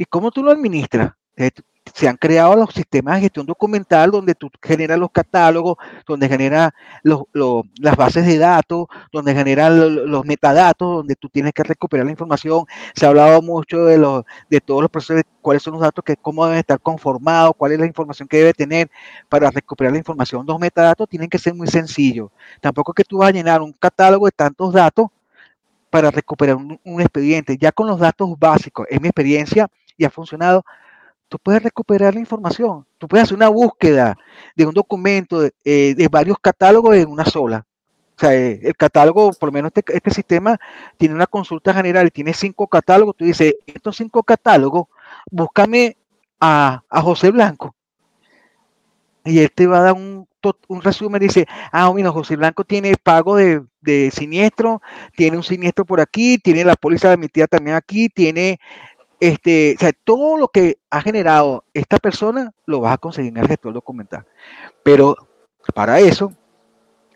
¿Y cómo tú lo administras? Eh, se han creado los sistemas de gestión documental donde tú generas los catálogos, donde generas las bases de datos, donde generas los, metadatos, donde tú tienes que recuperar la información. Se ha hablado mucho de, los, de todos los procesos, de cuáles son los datos, que, cómo deben estar conformados, cuál es la información que debe tener para recuperar la información. Los metadatos tienen que ser muy sencillos. Tampoco es que tú vas a llenar un catálogo de tantos datos para recuperar un, un expediente. Ya con los datos básicos, en mi experiencia, y ha funcionado, tú puedes recuperar la información. Tú puedes hacer una búsqueda de un documento de, eh, varios catálogos en una sola. O sea, eh, el catálogo, por lo menos este, este, sistema, tiene una consulta general y tiene cinco catálogos. Tú dices, estos cinco catálogos, búscame a, José Blanco. Y él te va a dar un, un resumen. Dice, ah, mira, José Blanco tiene pago de, de siniestro, tiene un siniestro por aquí, tiene la póliza emitida también aquí, tiene este, o sea, todo lo que ha generado esta persona lo vas a conseguir en el gestor documental. Pero para eso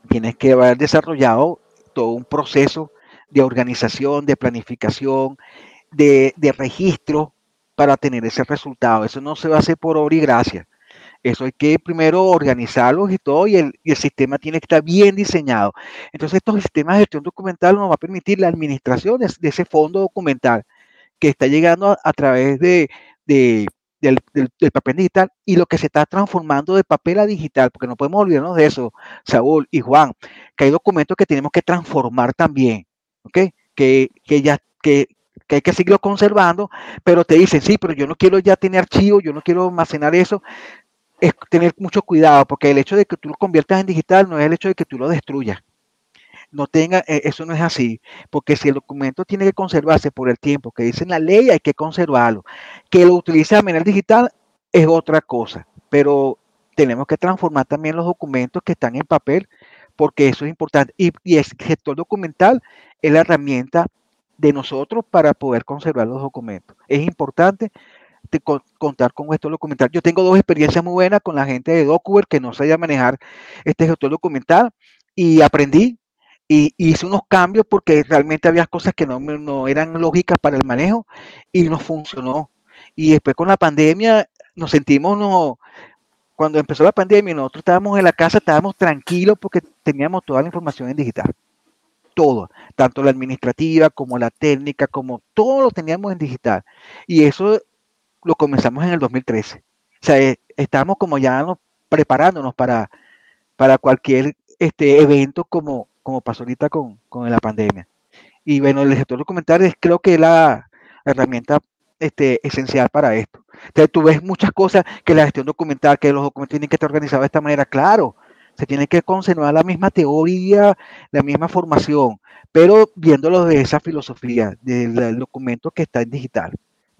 tienes que haber desarrollado todo un proceso de organización, de planificación, de, registro para tener ese resultado. Eso no se va a hacer por obra y gracia. Eso hay que primero organizarlos y todo, y el, sistema tiene que estar bien diseñado. Entonces, estos sistemas de gestión documental nos va a permitir la administración de ese fondo documental que está llegando a, través de, del, papel digital y lo que se está transformando de papel a digital, porque no podemos olvidarnos de eso, Saúl y Juan, que hay documentos que tenemos que transformar también, ¿ok? Que, que ya, que, que hay que seguirlo conservando, pero te dicen, sí, pero yo no quiero ya tener archivos, yo no quiero almacenar eso, es tener mucho cuidado, porque el hecho de que tú lo conviertas en digital no es el hecho de que tú lo destruyas no tenga, eh, eso no es así, porque si el documento tiene que conservarse por el tiempo que dice en la ley, hay que conservarlo. Que lo utilice de manera digital es otra cosa, pero tenemos que transformar también los documentos que están en papel, porque eso es importante. Y, y el gestor documental es la herramienta de nosotros para poder conservar los documentos. Es importante contar con gestor documental. Yo tengo dos experiencias muy buenas con la gente de DocuWare que no sabía manejar este gestor documental y aprendí y, hice unos cambios porque realmente había cosas que no, no eran lógicas para el manejo y no funcionó. Y después con la pandemia nos sentimos, no, cuando empezó la pandemia, nosotros estábamos en la casa, estábamos tranquilos porque teníamos toda la información en digital. Todo, tanto la administrativa como la técnica, como todo lo teníamos en digital. Y eso lo comenzamos en el 2013. O sea, eh, estábamos como ya preparándonos para, para cualquier este evento como, como pasó ahorita con, la pandemia. Y bueno, el gestor documental creo que es la herramienta este, esencial para esto. Entonces tú ves muchas cosas que la gestión documental, que los documentos tienen que estar organizados de esta manera, claro, se tiene que conservar la misma teoría, la misma formación, pero viéndolo de esa filosofía, del, documento que está en digital,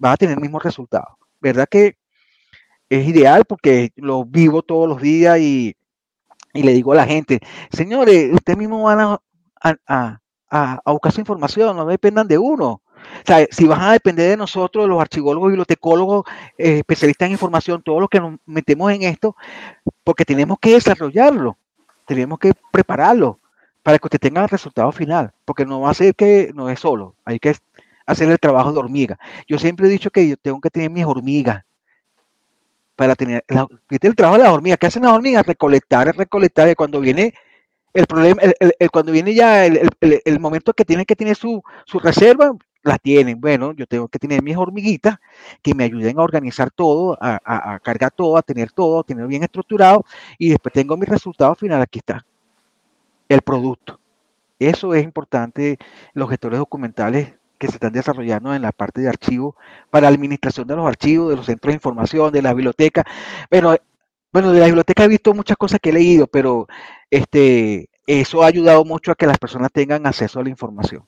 va a tener el mismo resultado. ¿Verdad que es ideal porque lo vivo todos los días y, le digo a la gente, señores, ustedes mismos van a, buscar su información, no dependan de uno. O sea, si van a depender de nosotros, los archivólogos, bibliotecólogos, eh, especialistas en información, todos los que nos metemos en esto, porque tenemos que desarrollarlo, tenemos que prepararlo para que usted tenga el resultado final, porque no va a ser que no es solo, hay que hacer el trabajo de hormiga. Yo siempre he dicho que yo tengo que tener mis hormigas para tener el trabajo de las hormigas. ¿Qué hacen las hormigas? Recolectar, recolectar, y cuando viene el problema, el, cuando viene ya el, momento que tienen que tener su, su reserva, las tienen. Bueno, yo tengo que tener mis hormiguitas que me ayuden a organizar todo, a, cargar todo, a tener todo, a tener bien estructurado y después tengo mi resultado final. Aquí está, el producto. Eso es importante, los gestores documentales que se están desarrollando en la parte de archivo para la administración de los archivos, de los centros de información, de la biblioteca. Bueno, bueno, de la biblioteca he visto muchas cosas que he leído, pero este, eso ha ayudado mucho a que las personas tengan acceso a la información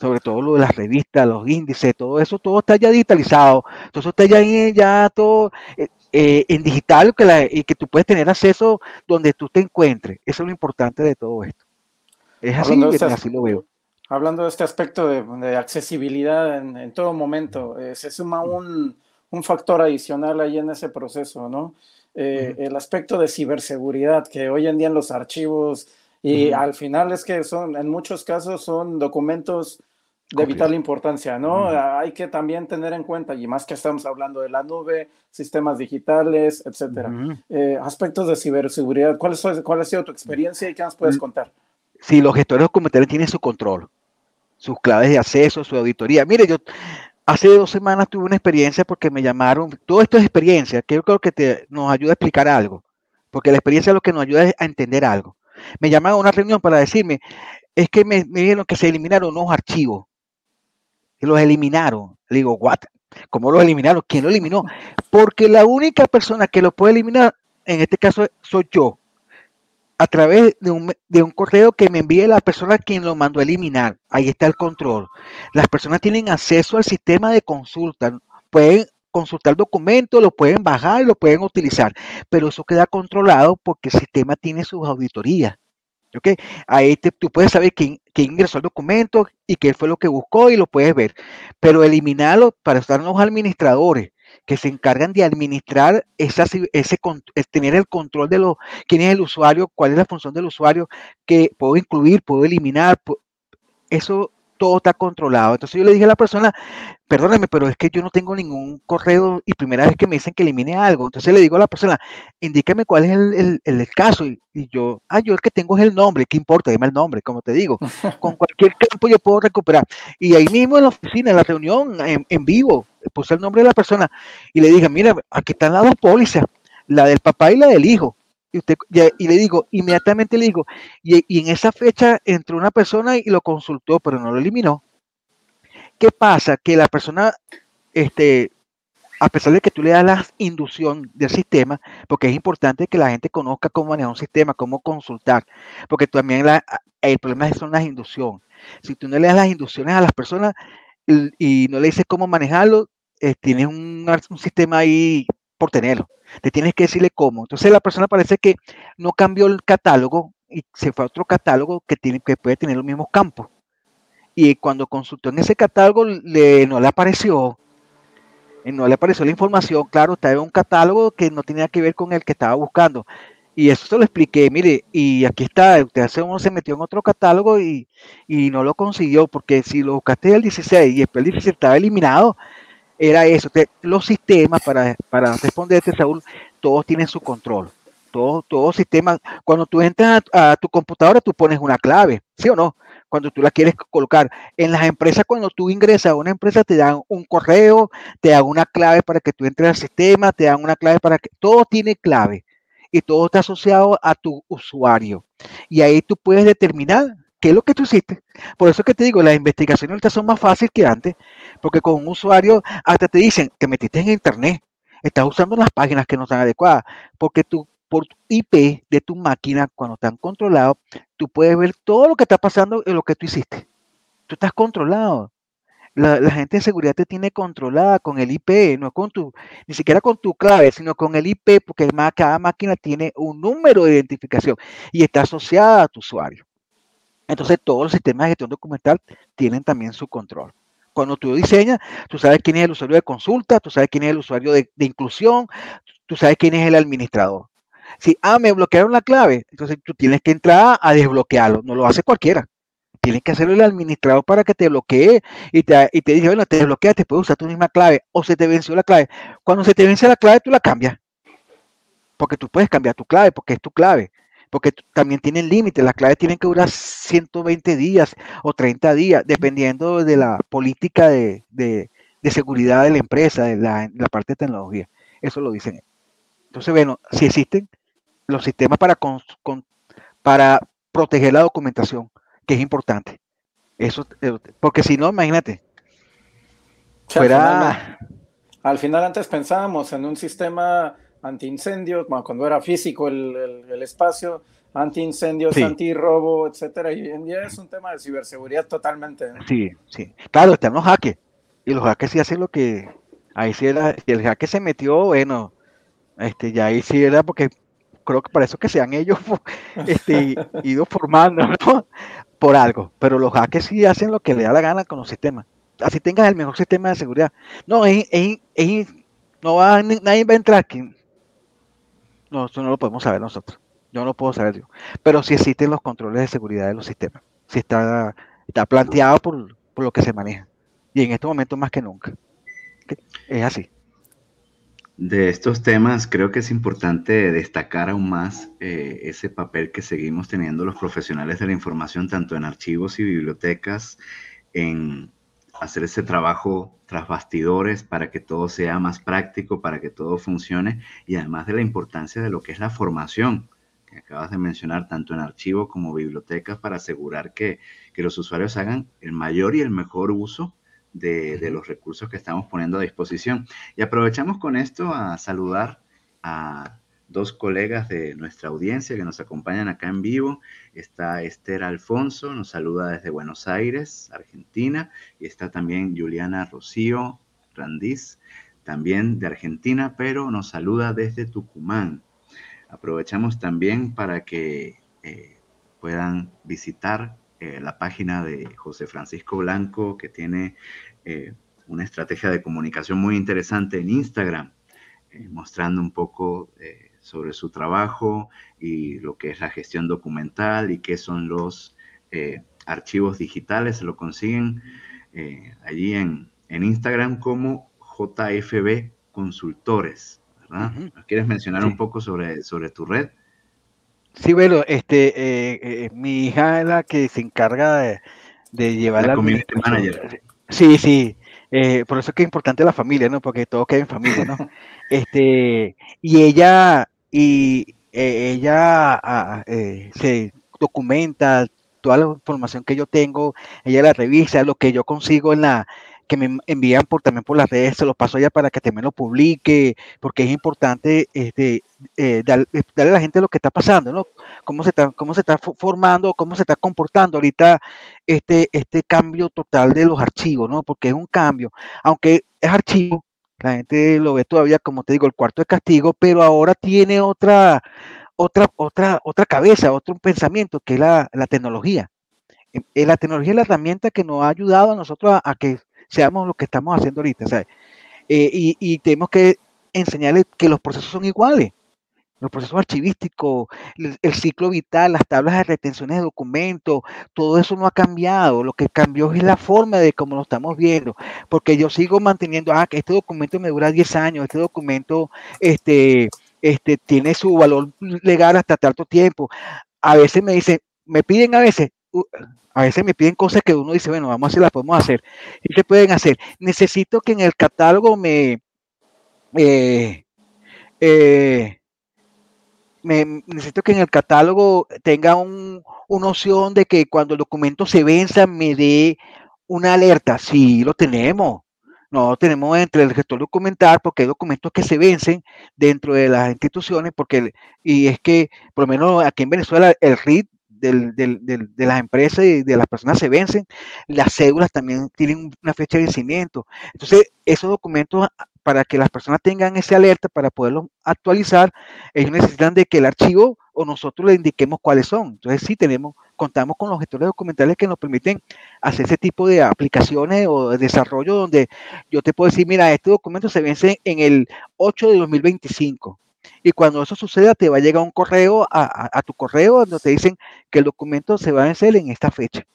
sobre todo lo de las revistas, los índices, todo eso, todo está ya digitalizado, todo eso está ya, ya todo eh, eh, en digital que y que tú puedes tener acceso donde tú te encuentres. Eso es lo importante de todo esto. Es así, este así lo veo. Hablando de este aspecto de, accesibilidad en, todo momento, eh, se suma un, un, factor adicional ahí en ese proceso, ¿no? El aspecto de ciberseguridad, que hoy en día en los archivos y al final es que son, en muchos casos son documentos de vital importancia, ¿no? Hay que también tener en cuenta, y más que estamos hablando de la nube, sistemas digitales, etcétera. Eh, aspectos de ciberseguridad, ¿cuál, es, ¿cuál ha sido tu experiencia y qué nos puedes contar? Sí, los gestores documentales tienen su control, sus claves de acceso, su auditoría. Mire, yo hace dos semanas tuve una experiencia porque me llamaron, todo esto es experiencia, que yo creo que te, nos ayuda a explicar algo, porque la experiencia es lo que nos ayuda a entender algo. Me llamaron a una reunión para decirme, es que me, me dijeron que se eliminaron unos archivos y los eliminaron. Le digo, ¿what? ¿Cómo los eliminaron? ¿Quién lo eliminó? Porque la única persona que lo puede eliminar, en este caso, soy yo. A través de un, de un correo que me envíe la persona quien lo mandó a eliminar. Ahí está el control. Las personas tienen acceso al sistema de consulta. Pueden consultar documentos, lo pueden bajar lo pueden utilizar. Pero eso queda controlado porque el sistema tiene sus auditorías. ¿ok? Ahí tú puedes saber quién, ingresó el documento y qué fue lo que buscó y lo puedes ver. Pero eliminarlo para estar los administradores que se encargan de administrar esa, ese, tener el control de lo, quién es el usuario, cuál es la función del usuario, que puedo incluir, puedo eliminar, eso todo está controlado. Entonces yo le dije a la persona, perdóneme, pero es que yo no tengo ningún correo y primera vez que me dicen que elimine algo. Entonces le digo a la persona, indícame cuál es el, caso. Y, yo, ah, yo el que tengo es el nombre, ¿qué importa? Dime el nombre, como te digo. Con cualquier campo yo puedo recuperar. Y ahí mismo en la oficina, en la reunión, en, vivo, puse el nombre de la persona y le dije, mira, aquí están las dos pólizas, la del papá y la del hijo. Y, usted, y, le digo, inmediatamente le digo, y, y en esa fecha entró una persona y lo consultó, pero no lo eliminó. ¿Qué pasa? Que la persona, este, a pesar de que tú le das la inducción del sistema, porque es importante que la gente conozca cómo manejar un sistema, cómo consultar, porque también el problema son las inducciones. Si tú no le das las inducciones a las personas y, no le dices cómo manejarlo, eh, tienes un, sistema ahí por tenerlo. Te tienes que decirle cómo. Entonces la persona parece que no cambió el catálogo y se fue a otro catálogo que, tiene, que puede tener los mismos campos y cuando consultó en ese catálogo le, no le apareció, eh, no le apareció la información, claro, estaba en un catálogo que no tenía que ver con el que estaba buscando. Y eso se lo expliqué, mire, y aquí está, usted hace uno se metió en otro catálogo y, no lo consiguió, porque si lo buscaste el 16 y después el 16 estaba eliminado, era eso. los sistemas, para, para responderte, Saúl, todos tienen su control. Todo, todo sistema, cuando tú entras a, a tu computadora, tú pones una clave, ¿sí o no? cuando tú la quieres colocar. En las empresas, cuando tú ingresas a una empresa, te dan un correo, te dan una clave para que tú entres al sistema, te dan una clave para que todo tiene clave y todo está asociado a tu usuario. Y ahí tú puedes determinar qué es lo que tú hiciste. Por eso que te digo, las investigaciones ahorita son más fáciles que antes, porque con un usuario hasta te dicen que metiste en internet, estás usando las páginas que no están adecuadas, porque tu por IP de tu máquina, cuando están controlados, tú puedes ver todo lo que está pasando en lo que tú hiciste. Tú estás controlado. La, gente de seguridad te tiene controlada con el IP, no con tu, ni siquiera con tu clave, sino con el IP, porque cada máquina tiene un número de identificación y está asociada a tu usuario. Entonces, todos los sistemas de gestión documental tienen también su control. Cuando tú diseñas, tú sabes quién es el usuario de consulta, tú sabes quién es el usuario de, inclusión, tú sabes quién es el administrador. Si, ah, me bloquearon la clave, entonces tú tienes que entrar a desbloquearlo. No lo hace cualquiera. Tienes que hacerlo el administrador para que te bloquee y te, y te dice, bueno, te desbloquea, te puedes usar tu misma clave o se te venció la clave. Cuando se te vence la clave, tú la cambias. Porque tú puedes cambiar tu clave, porque es tu clave porque también tienen límites, las claves tienen que durar 120 días o 30 días, dependiendo de la política de, seguridad de la empresa, de la, parte de tecnología. Eso lo dicen. Entonces, bueno, si existen los sistemas para, para proteger la documentación, que es importante. Eso, eh, porque si no, imagínate. fuera... al final antes pensábamos en un sistema antiincendios, cuando era físico el, el, espacio, antiincendios, sí. antirrobo, etcétera. Y hoy en día es un tema de ciberseguridad totalmente. Sí, sí. Claro, están los hackers. Y los hackers sí hacen lo que. Ahí sí era. Si el hacker se metió, bueno, este, ya ahí sí era porque creo que para eso que sean ellos este, ido formando por algo. Pero los hackers sí hacen lo que le da la gana con los sistemas. Así tengas el mejor sistema de seguridad. No, es, es, no va, nadie va a entrar. No, eso no lo podemos saber nosotros. Yo no lo puedo saber yo. Pero sí existen los controles de seguridad de los sistemas. Sí está, está planteado por, lo que se maneja. Y en este momento más que nunca. Es así. De estos temas creo que es importante destacar aún más eh, ese papel que seguimos teniendo los profesionales de la información, tanto en archivos y bibliotecas, en hacer ese trabajo tras bastidores para que todo sea más práctico, para que todo funcione y además de la importancia de lo que es la formación que acabas de mencionar, tanto en archivos como bibliotecas, para asegurar que, los usuarios hagan el mayor y el mejor uso de, de, los recursos que estamos poniendo a disposición. Y aprovechamos con esto a saludar a dos colegas de nuestra audiencia que nos acompañan acá en vivo. Está Esther Alfonso, nos saluda desde Buenos Aires, Argentina, y está también Juliana Rocío Randiz, también de Argentina, pero nos saluda desde Tucumán. Aprovechamos también para que eh, puedan visitar eh, la página de José Francisco Blanco, que tiene eh, una estrategia de comunicación muy interesante en Instagram, mostrando un poco sobre su trabajo y lo que es la gestión documental y qué son los eh, archivos digitales. Se lo consiguen eh, allí en, Instagram como JFB Consultores. ¿verdad? ¿Quieres mencionar un poco sobre, sobre tu red? Sí, bueno, este, eh, mi hija es la que se encarga de, llevar la, community manager. Sí, sí. Por eso es que es importante la familia, ¿no? Porque todo queda en familia, ¿no? este, y ella y eh, ella ah, eh, se documenta toda la información que yo tengo, ella la revisa, lo que yo consigo en la que me envían por también por las redes, se lo paso a ella para que también lo publique, porque es importante este, eh, darle a la gente lo que está pasando, ¿no? Cómo se está, cómo se está formando, cómo se está comportando ahorita este, este cambio total de los archivos, ¿no? Porque es un cambio, aunque es archivo, la gente lo ve todavía, como te digo, el cuarto de castigo, pero ahora tiene otra, otra, otra, otra cabeza, otro pensamiento, que es la, tecnología. Eh, eh, la tecnología es la herramienta que nos ha ayudado a nosotros a, que seamos lo que estamos haciendo ahorita. Eh, y, y, tenemos que enseñarles que los procesos son iguales los procesos archivísticos, el, ciclo vital, las tablas de retenciones de documentos, todo eso no ha cambiado. Lo que cambió es la forma de cómo lo estamos viendo, porque yo sigo manteniendo, ah, que este documento me dura 10 años, este documento este, este, tiene su valor legal hasta tanto tiempo. A veces me dicen, me piden a veces, a veces me piden cosas que uno dice, bueno, vamos a hacer, las podemos hacer. ¿Y qué pueden hacer? Necesito que en el catálogo me... Eh, eh, necesito que en el catálogo tenga un, una opción de que cuando el documento se venza me dé una alerta. Sí, lo tenemos. No, tenemos entre el gestor documental, porque hay documentos que se vencen dentro de las instituciones, porque, y es que, por lo menos aquí en Venezuela, el RIT de las empresas y de las personas se vencen, las cédulas también tienen una fecha de vencimiento. Entonces, esos documentos, para que las personas tengan ese alerta, para poderlo actualizar, ellos necesitan de que el archivo o nosotros le indiquemos cuáles son. Entonces, sí tenemos, contamos con los gestores documentales que nos permiten hacer ese tipo de aplicaciones o de desarrollo donde yo te puedo decir, mira, este documento se vence en el 8 de 2025 y cuando eso suceda, te va a llegar un correo a, tu correo donde te dicen que el documento se va a vencer en esta fecha.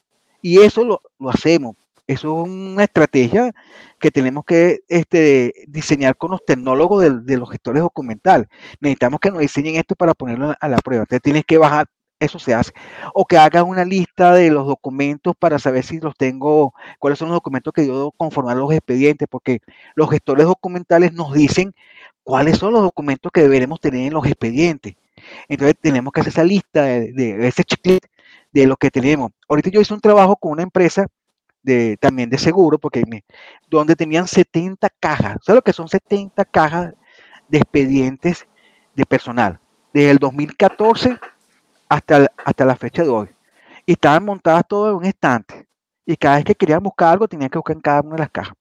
Y eso lo, hacemos. Eso es una estrategia que tenemos que este, diseñar con los tecnólogos de, los gestores documentales. Necesitamos que nos diseñen esto para ponerlo a la prueba. Entonces tienes que bajar, eso se hace. O que hagan una lista de los documentos para saber si los tengo, cuáles son los documentos que yo debo conformar los expedientes, porque los gestores documentales nos dicen cuáles son los documentos que deberemos tener en los expedientes. Entonces tenemos que hacer esa lista de, ese checklist de lo que tenemos. Ahorita yo hice un trabajo con una empresa de, también de seguro, porque donde tenían 70 cajas. ¿Sabes lo que son 70 cajas de expedientes de personal? Desde el 2014 hasta, hasta la fecha de hoy. Y estaban montadas todas en un estante. Y cada vez que querían buscar algo, tenían que buscar en cada una de las cajas.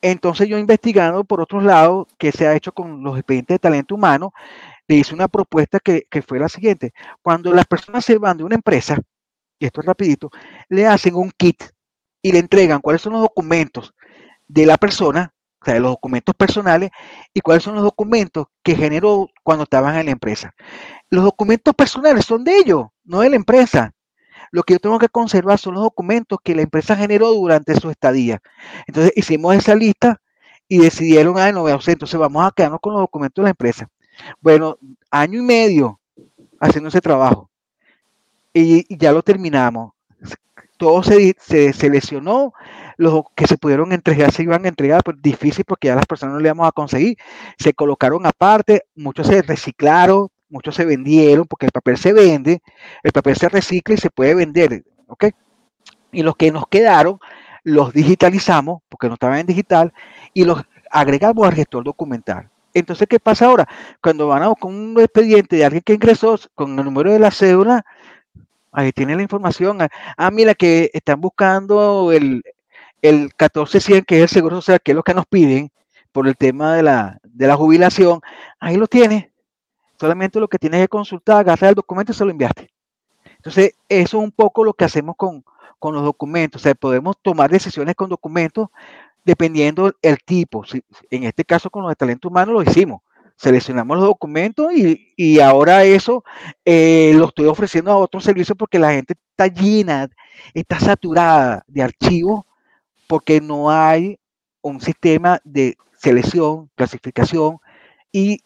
Entonces yo investigando por otros lados qué se ha hecho con los expedientes de talento humano, le hice una propuesta que, fue la siguiente. Cuando las personas se van de una empresa, y esto es rapidito, le hacen un kit y le entregan cuáles son los documentos de la persona, o sea, los documentos personales, y cuáles son los documentos que generó cuando estaban en la empresa. Los documentos personales son de ellos, no de la empresa. Lo que yo tengo que conservar son los documentos que la empresa generó durante su estadía. Entonces hicimos esa lista y decidieron, ah, no, entonces vamos a quedarnos con los documentos de la empresa. Bueno, año y medio haciendo ese trabajo. Y, ya lo terminamos. Todo se, se seleccionó, los que se pudieron entregar se iban a entregar, pero difícil porque ya las personas no le íbamos a conseguir. Se colocaron aparte, muchos se reciclaron, muchos se vendieron porque el papel se vende, el papel se recicla y se puede vender, ¿ok? Y los que nos quedaron los digitalizamos porque no estaban en digital y los agregamos al gestor documental. Entonces, ¿qué pasa ahora? Cuando van a buscar un expediente de alguien que ingresó con el número de la cédula, ahí tiene la información. Ah, mira que están buscando el, el 1400, que es el seguro social, que es lo que nos piden por el tema de la, de la jubilación. Ahí lo tiene. Solamente lo que tienes que consultar, agarrar el documento y se lo enviaste. Entonces, eso es un poco lo que hacemos con, los documentos. O sea, podemos tomar decisiones con documentos dependiendo el tipo. en este caso, con los de talento humano lo hicimos. Seleccionamos los documentos y, ahora eso eh, lo estoy ofreciendo a otros servicios porque la gente está llena, está saturada de archivos porque no hay un sistema de selección, clasificación y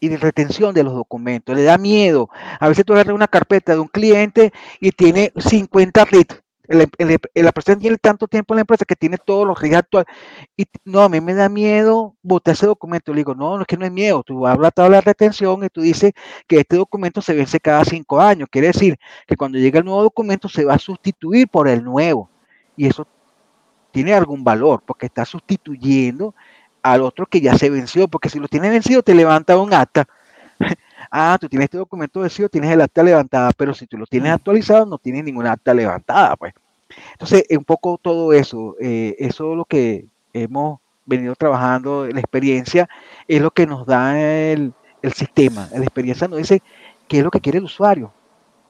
y de retención de los documentos. Le da miedo. A veces tú agarras una carpeta de un cliente y tiene 50 RIT. La persona tiene tanto tiempo en la empresa que tiene todos los RIT actuales. Y no, a mí me da miedo botar ese documento. Le digo, no, no es que no es miedo. Tú hablas la tabla de retención y tú dices que este documento se vence cada cinco años. Quiere decir que cuando llega el nuevo documento se va a sustituir por el nuevo. Y eso tiene algún valor porque está sustituyendo al otro que ya se venció, porque si lo tienes vencido te levanta un acta. Ah, tú tienes este documento vencido, tienes el acta levantada, pero si tú lo tienes actualizado no tienes ninguna acta levantada, pues. Entonces, un poco todo eso, eh, eso es lo que hemos venido trabajando, la experiencia es lo que nos da el, el sistema, la experiencia nos dice qué es lo que quiere el usuario,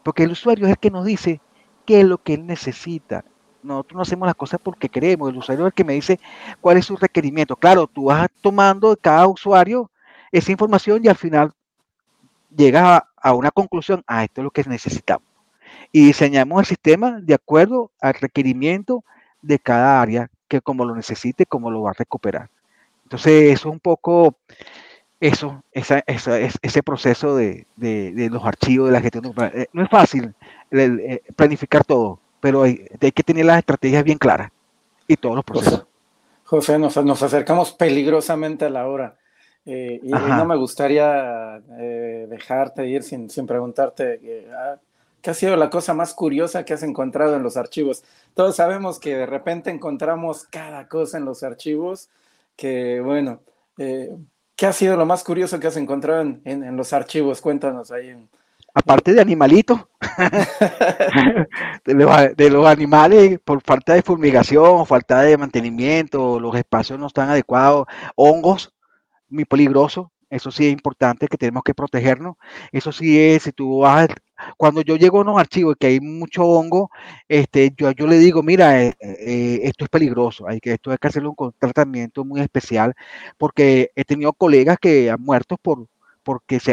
porque el usuario es el que nos dice qué es lo que él necesita, nosotros no hacemos las cosas porque queremos, el usuario es el que me dice cuál es su requerimiento. Claro, tú vas tomando de cada usuario esa información y al final llegas a, una conclusión, ah, esto es lo que necesitamos. Y diseñamos el sistema de acuerdo al requerimiento de cada área, que como lo necesite, como lo va a recuperar. Entonces, eso es un poco eso, ese proceso de, los archivos, de la gestión. Eh, no es fácil eh, planificar todo, pero hay, que tener las estrategias bien claras y todos los procesos. José, nos, acercamos peligrosamente a la hora. Eh, y, no me gustaría eh, dejarte ir sin, preguntarte, eh, ah, ¿Qué ha sido la cosa más curiosa que has encontrado en los archivos? Todos sabemos que de repente encontramos cada cosa en los archivos, que bueno, ¿qué ha sido lo más curioso que has encontrado en, los archivos? Cuéntanos ahí. Aparte de animalitos, de, los, animales por falta de fumigación, falta de mantenimiento, los espacios no están adecuados, hongos muy peligrosos, eso sí es importante que tenemos que protegernos. Eso sí es, si tú vas, cuando yo llego a unos archivos que hay mucho hongo, este, yo, yo le digo, mira, eh, eh, esto es peligroso, hay que, esto hay que hacerlo un tratamiento muy especial, porque he tenido colegas que han muerto por, porque se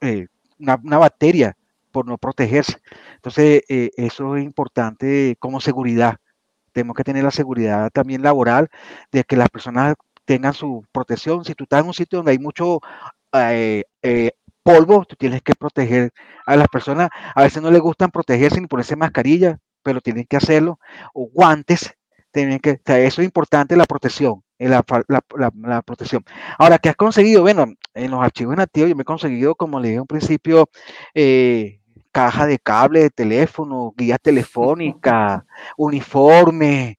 eh, una, una, bacteria por no protegerse. Entonces, eso es importante como seguridad. Tenemos que tener la seguridad también laboral de que las personas tengan su protección. Si tú estás en un sitio donde hay mucho eh, eh, polvo, tú tienes que proteger a las personas. A veces no les gustan protegerse ni ponerse mascarilla, pero tienen que hacerlo. O guantes, tienen que, eso es importante, la protección. Eh, la, la, protección. Ahora, ¿qué has conseguido? Bueno, en los archivos nativos yo me he conseguido, como le dije al principio, caja de cable de teléfono, guía telefónica, uniforme,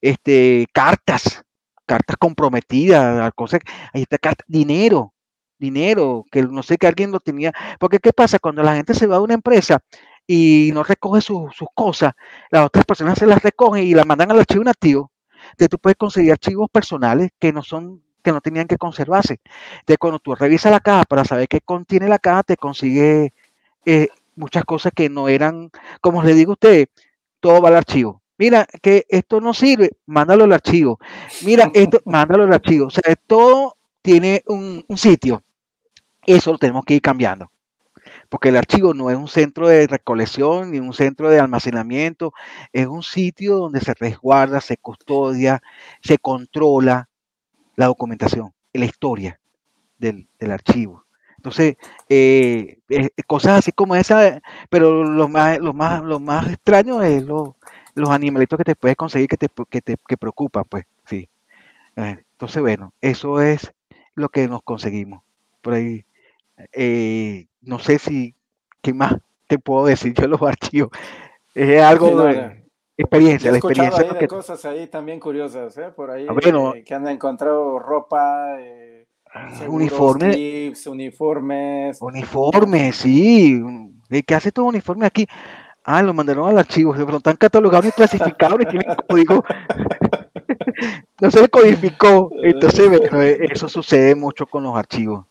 este, cartas, cartas comprometidas, cosas, ahí está dinero, dinero, que no sé que alguien lo tenía, porque ¿qué pasa? Cuando la gente se va a una empresa y no recoge sus cosas, las otras personas se las recogen y las mandan al archivo nativo, entonces tú puedes conseguir archivos personales que no son que no tenían que conservarse. Entonces, cuando tú revisas la caja para saber qué contiene la caja, te consigue eh, muchas cosas que no eran, como le digo a usted, todo va al archivo mira, que esto no sirve, mándalo al archivo. Mira, esto, mándalo al archivo. O sea, todo tiene un, sitio. Eso lo tenemos que ir cambiando. Porque el archivo no es un centro de recolección ni un centro de almacenamiento, es un sitio donde se resguarda, se custodia, se controla la documentación, la historia del, archivo. Entonces, eh, eh, cosas así como esa, pero lo más, lo más, lo más extraño es lo, los animalitos que te puedes conseguir que te, que te que preocupan, pues, sí. Eh, entonces, bueno, eso es lo que nos conseguimos. Por ahí, eh, no sé si, ¿qué más te puedo decir yo los archivos? Es algo de experiencia, la experiencia. Hay que... cosas ahí también curiosas, ¿eh? Por ahí ah, que han encontrado ropa, eh, uniformes, uniformes. Uniformes, sí. ¿Qué hace todo uniforme aquí? Ah, lo mandaron al archivo, pero están catalogados y clasificados y tienen código. no se codificó. Entonces, bueno, eh, eso sucede mucho con los archivos.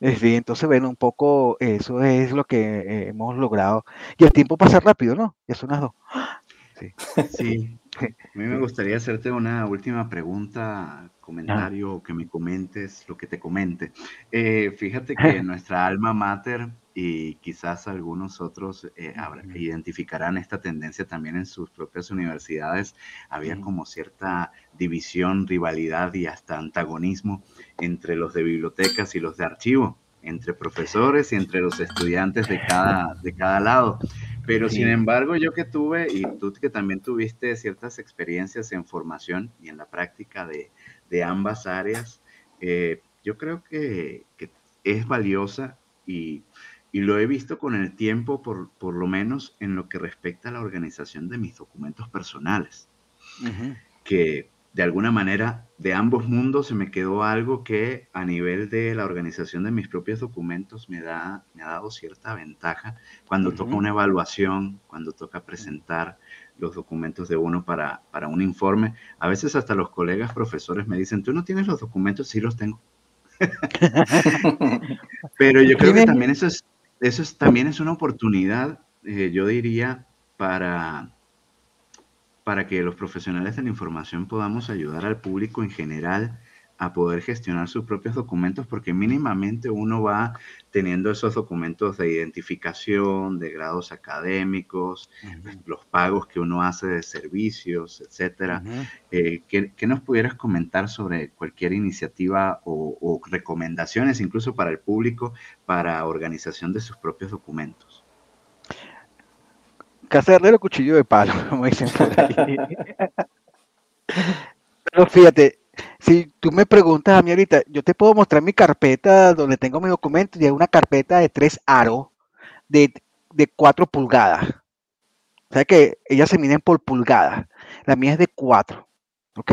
entonces, bueno, un poco eso es lo que eh, hemos logrado. Y el tiempo pasa rápido, ¿no? Ya son las dos. Sí. sí. A mí me gustaría hacerte una última pregunta, comentario, que me comentes lo que te comente. Eh, fíjate que nuestra alma mater y quizás algunos otros eh, identificarán esta tendencia también en sus propias universidades. Había como cierta división, rivalidad y hasta antagonismo entre los de bibliotecas y los de archivo, entre profesores y entre los estudiantes de cada, de cada lado. Pero sin embargo, yo que tuve, y tú que también tuviste ciertas experiencias en formación y en la práctica de, de ambas áreas, eh, yo creo que, que es valiosa y y lo he visto con el tiempo, por, por, lo menos en lo que respecta a la organización de mis documentos personales, que de alguna manera de ambos mundos se me quedó algo que a nivel de la organización de mis propios documentos me, da, me ha dado cierta ventaja cuando toca una evaluación, cuando toca presentar los documentos de uno para, para un informe. A veces hasta los colegas profesores me dicen, tú no tienes los documentos, sí los tengo. Pero yo creo que también eso es, eso también es una oportunidad, eh, yo diría, para, para que los profesionales de la información podamos ayudar al público en general a poder gestionar sus propios documentos, porque mínimamente uno va teniendo esos documentos de identificación, de grados académicos, los pagos que uno hace de servicios, etcétera. Eh, ¿qué, nos pudieras comentar sobre cualquier iniciativa o, recomendaciones, incluso para el público, para organización de sus propios documentos? Cacerrero cuchillo de palo, como dicen por ahí. Pero fíjate, si tú me preguntas a mí ahorita, yo te puedo mostrar mi carpeta donde tengo mis documentos y hay una carpeta de tres aros de de 4 pulgadas. O sea que ellas se miden por pulgadas. La mía es de 4. ¿Ok?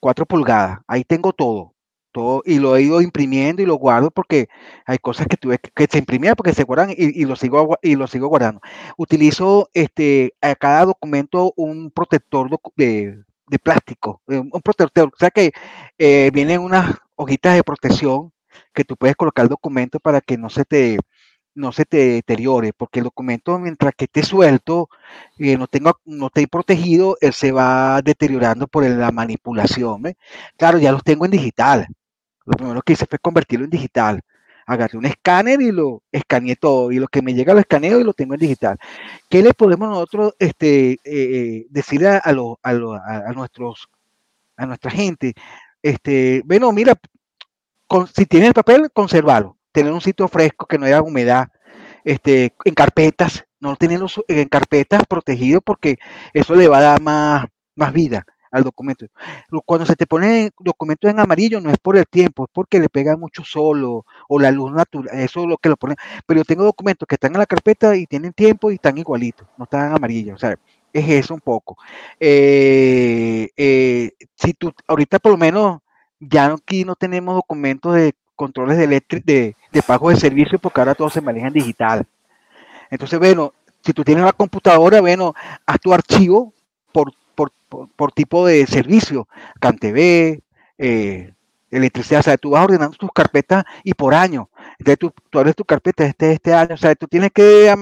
4 pulgadas. Ahí tengo todo. Todo, y lo he ido imprimiendo y lo guardo porque hay cosas que tuve que, se imprimían porque se guardan y, lo sigo y lo sigo guardando. Utilizo este a cada documento un protector de, de plástico, eh, un protector, o sea que eh, vienen unas hojitas de protección que tú puedes colocar el documento para que no se te no se te deteriore, porque el documento mientras que esté suelto, eh, no tenga, no esté protegido, él se va deteriorando por la manipulación. Claro, ya los tengo en digital. Lo primero que hice fue convertirlo en digital. Agarré un escáner y lo escaneé todo, y lo que me llega lo escaneo y lo tengo en digital. ¿Qué le podemos nosotros este, eh, eh, decir a, a, a, nuestros, a nuestra gente? Este, bueno, mira, si tienes el papel, conservalo tener un sitio fresco, que no haya humedad, este, en carpetas, no tenerlo en carpetas protegido porque eso le va a dar más, más vida al documento. Cuando se te pone documentos en amarillo no es por el tiempo, es porque le pega mucho sol o, la luz natural, eso es lo que lo pone. Pero yo tengo documentos que están en la carpeta y tienen tiempo y están igualitos, no están en amarillo, o sea, es eso un poco. Eh, eh, si tú, ahorita por lo menos, ya aquí no tenemos documentos de controles de, de, de pago de servicio porque ahora todo se maneja en digital. Entonces, bueno, si tú tienes una computadora, bueno, haz tu archivo por, por, tipo de servicio, CanTV, eh, electricidad, o sea, tú vas ordenando tus carpetas y por año. Entonces tú, tú abres tu carpeta este, este año, o sea, tú tienes que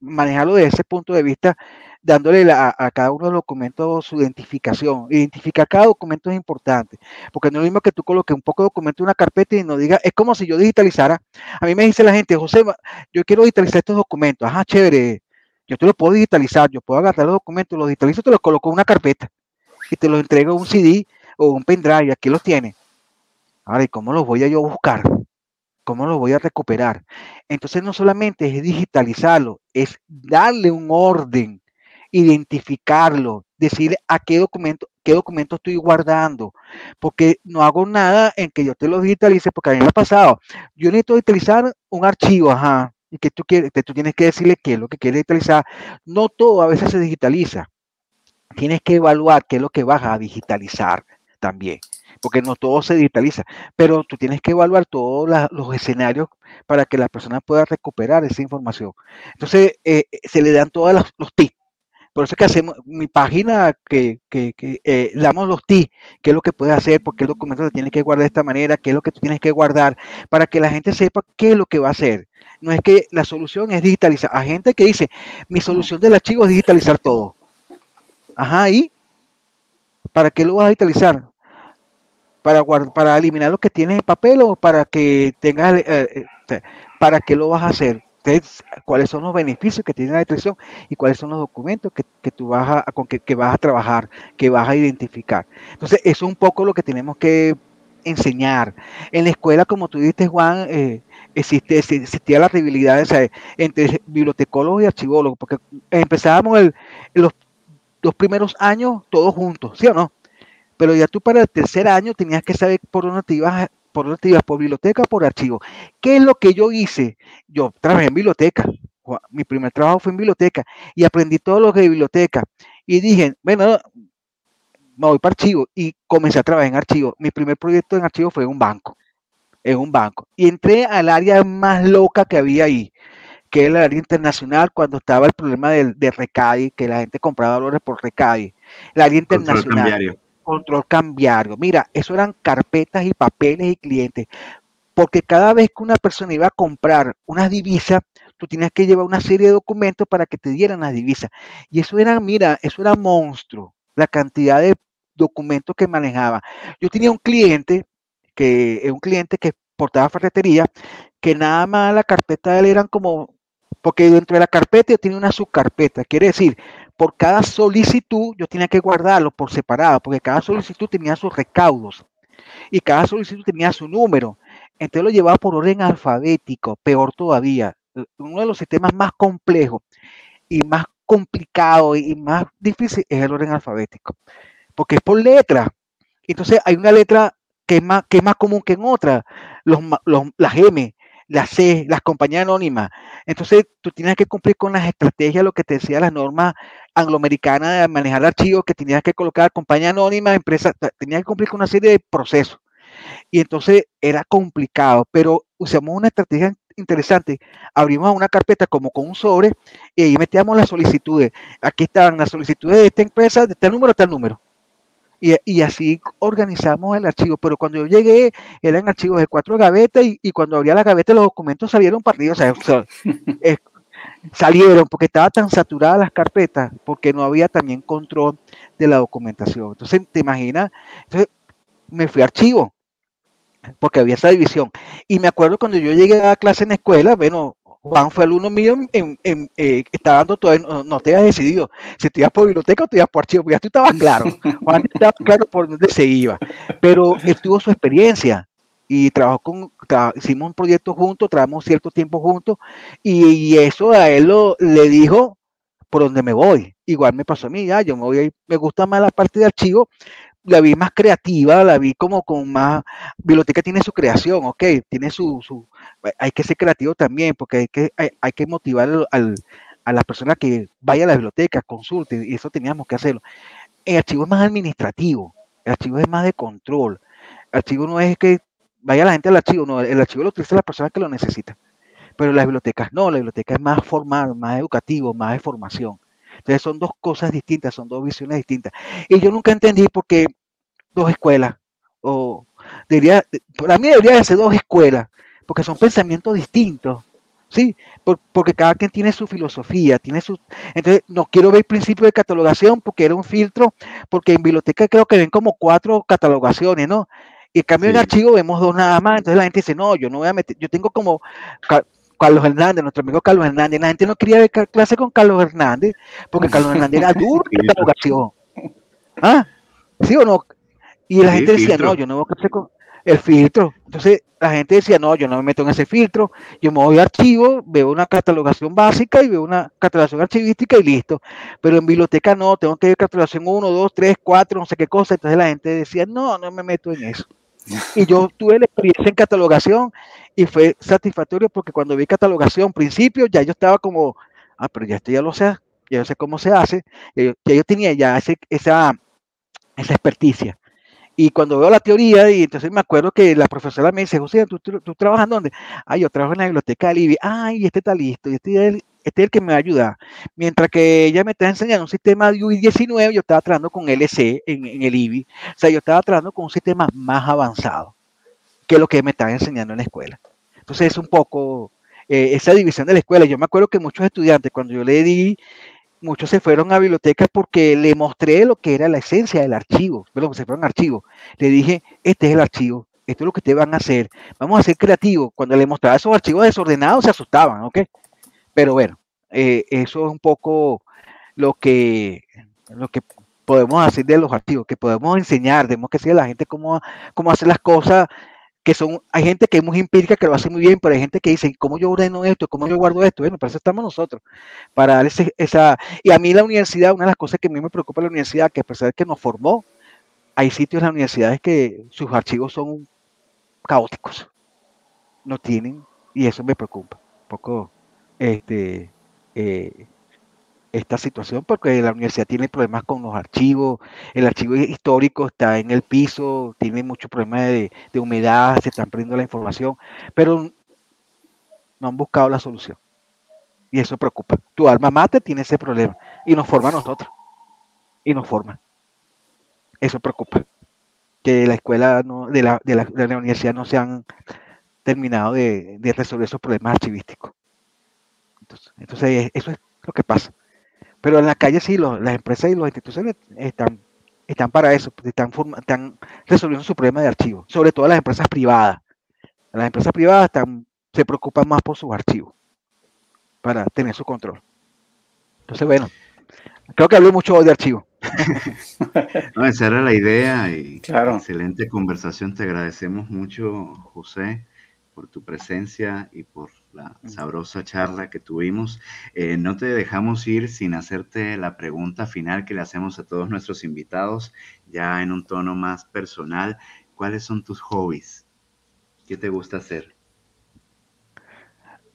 manejarlo desde ese punto de vista dándole a, cada uno de los documentos su identificación. Identificar cada documento es importante, porque no es lo mismo que tú coloques un poco de documento en una carpeta y no diga, es como si yo digitalizara. A mí me dice la gente, José, yo quiero digitalizar estos documentos. Ajá, chévere, yo te lo puedo digitalizar, yo puedo agarrar los documentos, los digitalizo, te los coloco en una carpeta y te los entrego un CD o un pendrive, aquí los tienes. Ahora, ¿y cómo los voy a yo buscar? ¿Cómo los voy a recuperar? Entonces no solamente es digitalizarlo, es darle un orden identificarlo, decir a qué documento, qué documento estoy guardando, porque no hago nada en que yo te lo digitalice, porque a mí me ha pasado, yo necesito digitalizar un archivo, ajá, y que tú, quieres, tú tienes que decirle qué es lo que quieres digitalizar. No todo a veces se digitaliza. Tienes que evaluar qué es lo que vas a digitalizar también, porque no todo se digitaliza, pero tú tienes que evaluar todos los escenarios para que la persona pueda recuperar esa información. Entonces, eh, se le dan todos los tips por eso es que hacemos mi página que, que, que eh, damos los tips, qué es lo que puedes hacer, por qué el documento se tiene que guardar de esta manera, qué es lo que tú tienes que guardar, para que la gente sepa qué es lo que va a hacer. No es que la solución es digitalizar. Hay gente que dice, mi solución del archivo es digitalizar todo. Ajá, ¿y para qué lo vas a digitalizar? Para, para eliminar lo que tienes en papel o para que tengas, eh, eh, para qué lo vas a hacer cuáles son los beneficios que tiene la electricidad y cuáles son los documentos que, que tú vas a, con que, que, vas a trabajar, que vas a identificar. Entonces, eso es un poco lo que tenemos que enseñar. En la escuela, como tú dijiste, Juan, eh, existe, existía la rivalidad entre bibliotecólogos y archivólogos, porque empezábamos los dos primeros años todos juntos, ¿sí o no? Pero ya tú para el tercer año tenías que saber por dónde ibas por dónde por biblioteca por archivo. ¿Qué es lo que yo hice? Yo trabajé en biblioteca. Mi primer trabajo fue en biblioteca y aprendí todo lo que de biblioteca. Y dije, bueno, me voy para archivo y comencé a trabajar en archivo. Mi primer proyecto en archivo fue en un banco. En un banco. Y entré al área más loca que había ahí, que es el área internacional, cuando estaba el problema del, de Recadi, que la gente compraba valores por Recadi. El área internacional control cambiario. Mira, eso eran carpetas y papeles y clientes. Porque cada vez que una persona iba a comprar una divisa, tú tenías que llevar una serie de documentos para que te dieran las divisas. Y eso era, mira, eso era monstruo, la cantidad de documentos que manejaba. Yo tenía un cliente, que es un cliente que portaba ferretería, que nada más la carpeta de él eran como, porque dentro de la carpeta yo tenía una subcarpeta, quiere decir, por cada solicitud yo tenía que guardarlo por separado, porque cada solicitud tenía sus recaudos y cada solicitud tenía su número. Entonces lo llevaba por orden alfabético, peor todavía. Uno de los sistemas más complejos y más complicado y más difícil es el orden alfabético, porque es por letra. Entonces hay una letra que es más, que es más común que en otra, los, las M. las C, las compañías anónimas. Entonces, tú tienes que cumplir con las estrategias, lo que te decía las normas angloamericanas de manejar archivos, que tenías que colocar compañía anónima, empresa, tenías que cumplir con una serie de procesos. Y entonces era complicado, pero usamos una estrategia interesante. Abrimos una carpeta como con un sobre y ahí metíamos las solicitudes. Aquí estaban las solicitudes de esta empresa, de tal número a tal número. Y, así organizamos el archivo. Pero cuando yo llegué, eran archivos de cuatro gavetas y, cuando abría la gaveta los documentos salieron arriba. O sea, salieron porque estaba tan saturada las carpetas porque no había también control de la documentación. Entonces, ¿te imaginas? Entonces, me fui a archivo porque había esa división. Y me acuerdo cuando yo llegué a clase en la escuela, bueno, Juan fue alumno mío, en, eh, estaba dando todo, no, te habías decidido si te ibas por biblioteca o te ibas por archivo, ya tú estabas claro, Juan estaba claro por dónde se iba, pero él tuvo su experiencia y trabajó con, hicimos un proyecto juntos, trabajamos cierto tiempo juntos y, eso a él lo, le dijo por dónde me voy. Igual me pasó a mí, ya, yo me voy, me gusta más la parte de archivo, la vi más creativa, la vi como con más, biblioteca tiene su creación, ok, tiene su, su hay que ser creativo también, porque hay que, hay, que motivar al, a la persona que vaya a la biblioteca, consulte, y eso teníamos que hacerlo. El archivo es más administrativo, el archivo es más de control, el archivo no es que vaya la gente al archivo, no, el archivo lo utiliza la persona que lo necesita, pero las bibliotecas no, la biblioteca es más formal, más educativo, más de formación. Entonces son dos cosas distintas, son dos visiones distintas. Y yo nunca entendí por qué dos escuelas, o debería, para mí debería ser dos escuelas, porque son pensamientos distintos, ¿sí? porque cada quien tiene su filosofía, tiene su... Entonces, no quiero ver principio de catalogación porque era un filtro, porque en biblioteca creo que ven como cuatro catalogaciones, ¿no? Y en cambio en archivo vemos dos nada más, entonces la gente dice, no, yo no voy a meter, yo tengo como Carlos Hernández, nuestro amigo Carlos Hernández, la gente no quería ver clase con Carlos Hernández, porque Carlos Hernández era duro en catalogación. ¿Ah? ¿Sí o no? Y la gente decía, no, yo no voy a clase con el filtro. Entonces la gente decía, no, yo no me meto en ese filtro, yo me voy a archivo, veo una catalogación básica y veo una catalogación archivística y listo. Pero en biblioteca no, tengo que ver catalogación 1, 2, 3, 4, no sé qué cosa. Entonces la gente decía, no, no me meto en eso. Y yo tuve la experiencia en catalogación y fue satisfactorio porque cuando vi catalogación, principio, ya yo estaba como, ah, pero ya esto ya lo sé, ya sé cómo se hace, ya yo, tenía ya esa, esa experticia. Y cuando veo la teoría, y entonces me acuerdo que la profesora me dice, José, ¿tú, tú, trabajas dónde? Ah, yo trabajo en la biblioteca de Libia. Ay, este está listo, y este es, el, este es el que me va a ayudar. Mientras que ella me está enseñando un sistema de UI19, yo estaba trabajando con LC en, en el IBI. O sea, yo estaba trabajando con un sistema más avanzado que lo que me están enseñando en la escuela. Entonces es un poco eh, esa división de la escuela. Yo me acuerdo que muchos estudiantes, cuando yo le di, muchos se fueron a bibliotecas porque le mostré lo que era la esencia del archivo, pero se fueron a archivo. Le dije, este es el archivo, esto es lo que ustedes van a hacer. Vamos a ser creativos. Cuando le mostraba esos archivos desordenados, se asustaban, ¿ok? Pero bueno, eh, eso es un poco lo que, lo que podemos hacer de los archivos, que podemos enseñar, tenemos que decirle a la gente cómo, cómo hacer las cosas que son, hay gente que es muy empírica que lo hace muy bien, pero hay gente que dice, ¿cómo yo ordeno esto? ¿Cómo yo guardo esto? Bueno, para eso estamos nosotros, para dar esa, y a mí la universidad, una de las cosas que a mí me preocupa la universidad, que a pesar de que nos formó, hay sitios en las universidades que sus archivos son caóticos, no tienen, y eso me preocupa, un poco, este, eh, esta situación porque la universidad tiene problemas con los archivos, el archivo histórico está en el piso, tiene muchos problemas de, humedad, se están perdiendo la información, pero no han buscado la solución. Y eso preocupa. Tu alma mate tiene ese problema y nos forma a nosotros. Y nos forma. Eso preocupa. Que la escuela de, la, de, la, universidad no se han terminado de, resolver esos problemas archivísticos. Entonces, eso es lo que pasa. Pero en la calle sí, las empresas y las instituciones están, están para eso, están, están resolviendo su problema de archivo, sobre todo las empresas privadas. Las empresas privadas están, se preocupan más por sus archivos para tener su control. Entonces, bueno, creo que hablé mucho hoy de archivo. no, esa era la idea y claro. excelente conversación. Te agradecemos mucho, José, por tu presencia y por la sabrosa charla que tuvimos. Eh, no te dejamos ir sin hacerte la pregunta final que le hacemos a todos nuestros invitados, ya en un tono más personal. ¿Cuáles son tus hobbies? ¿Qué te gusta hacer?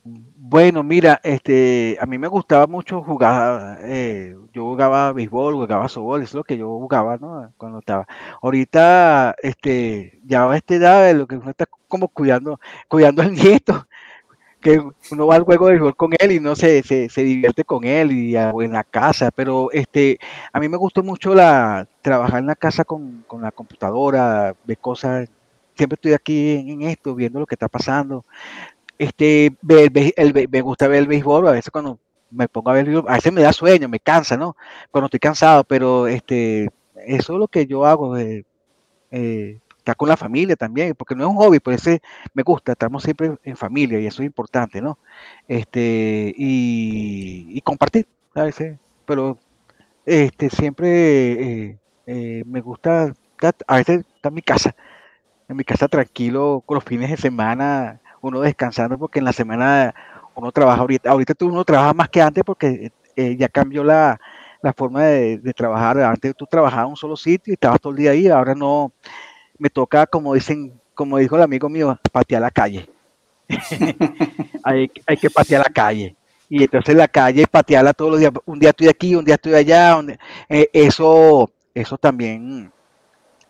Bueno, mira, este, a mí me gustaba mucho jugar, eh, yo jugaba béisbol, jugaba softball, eso es lo que yo jugaba, ¿no? Cuando estaba. Ahorita, este, ya a esta edad, lo que uno está como cuidando, cuidando al nieto, que uno va al juego de béisbol con él y no se, se, se divierte con él y en la casa, pero este, a mí me gustó mucho la, trabajar en la casa con, con la computadora, ver cosas, siempre estoy aquí en, esto, viendo lo que está pasando este, me gusta ver el béisbol, a veces cuando me pongo a ver el a veces me da sueño, me cansa, ¿no? Cuando estoy cansado, pero este, eso es lo que yo hago, eh, eh, estar con la familia también, porque no es un hobby, pero ese me gusta, estamos siempre en familia y eso es importante, ¿no? Este, y, compartir, a veces, pero este, siempre eh, me gusta, a veces está en mi casa, en mi casa tranquilo, con los fines de semana, uno descansando porque en la semana uno trabaja ahorita, ahorita tú uno trabaja más que antes porque eh, ya cambió la, forma de, trabajar. Antes tú trabajabas en un solo sitio y estabas todo el día ahí, ahora no, me toca, como dicen, como dijo el amigo mío, patear la calle. hay, que patear la calle. Y entonces la calle patearla todos los días. Un día estoy aquí, un día estoy allá. Eh, eso, eso también,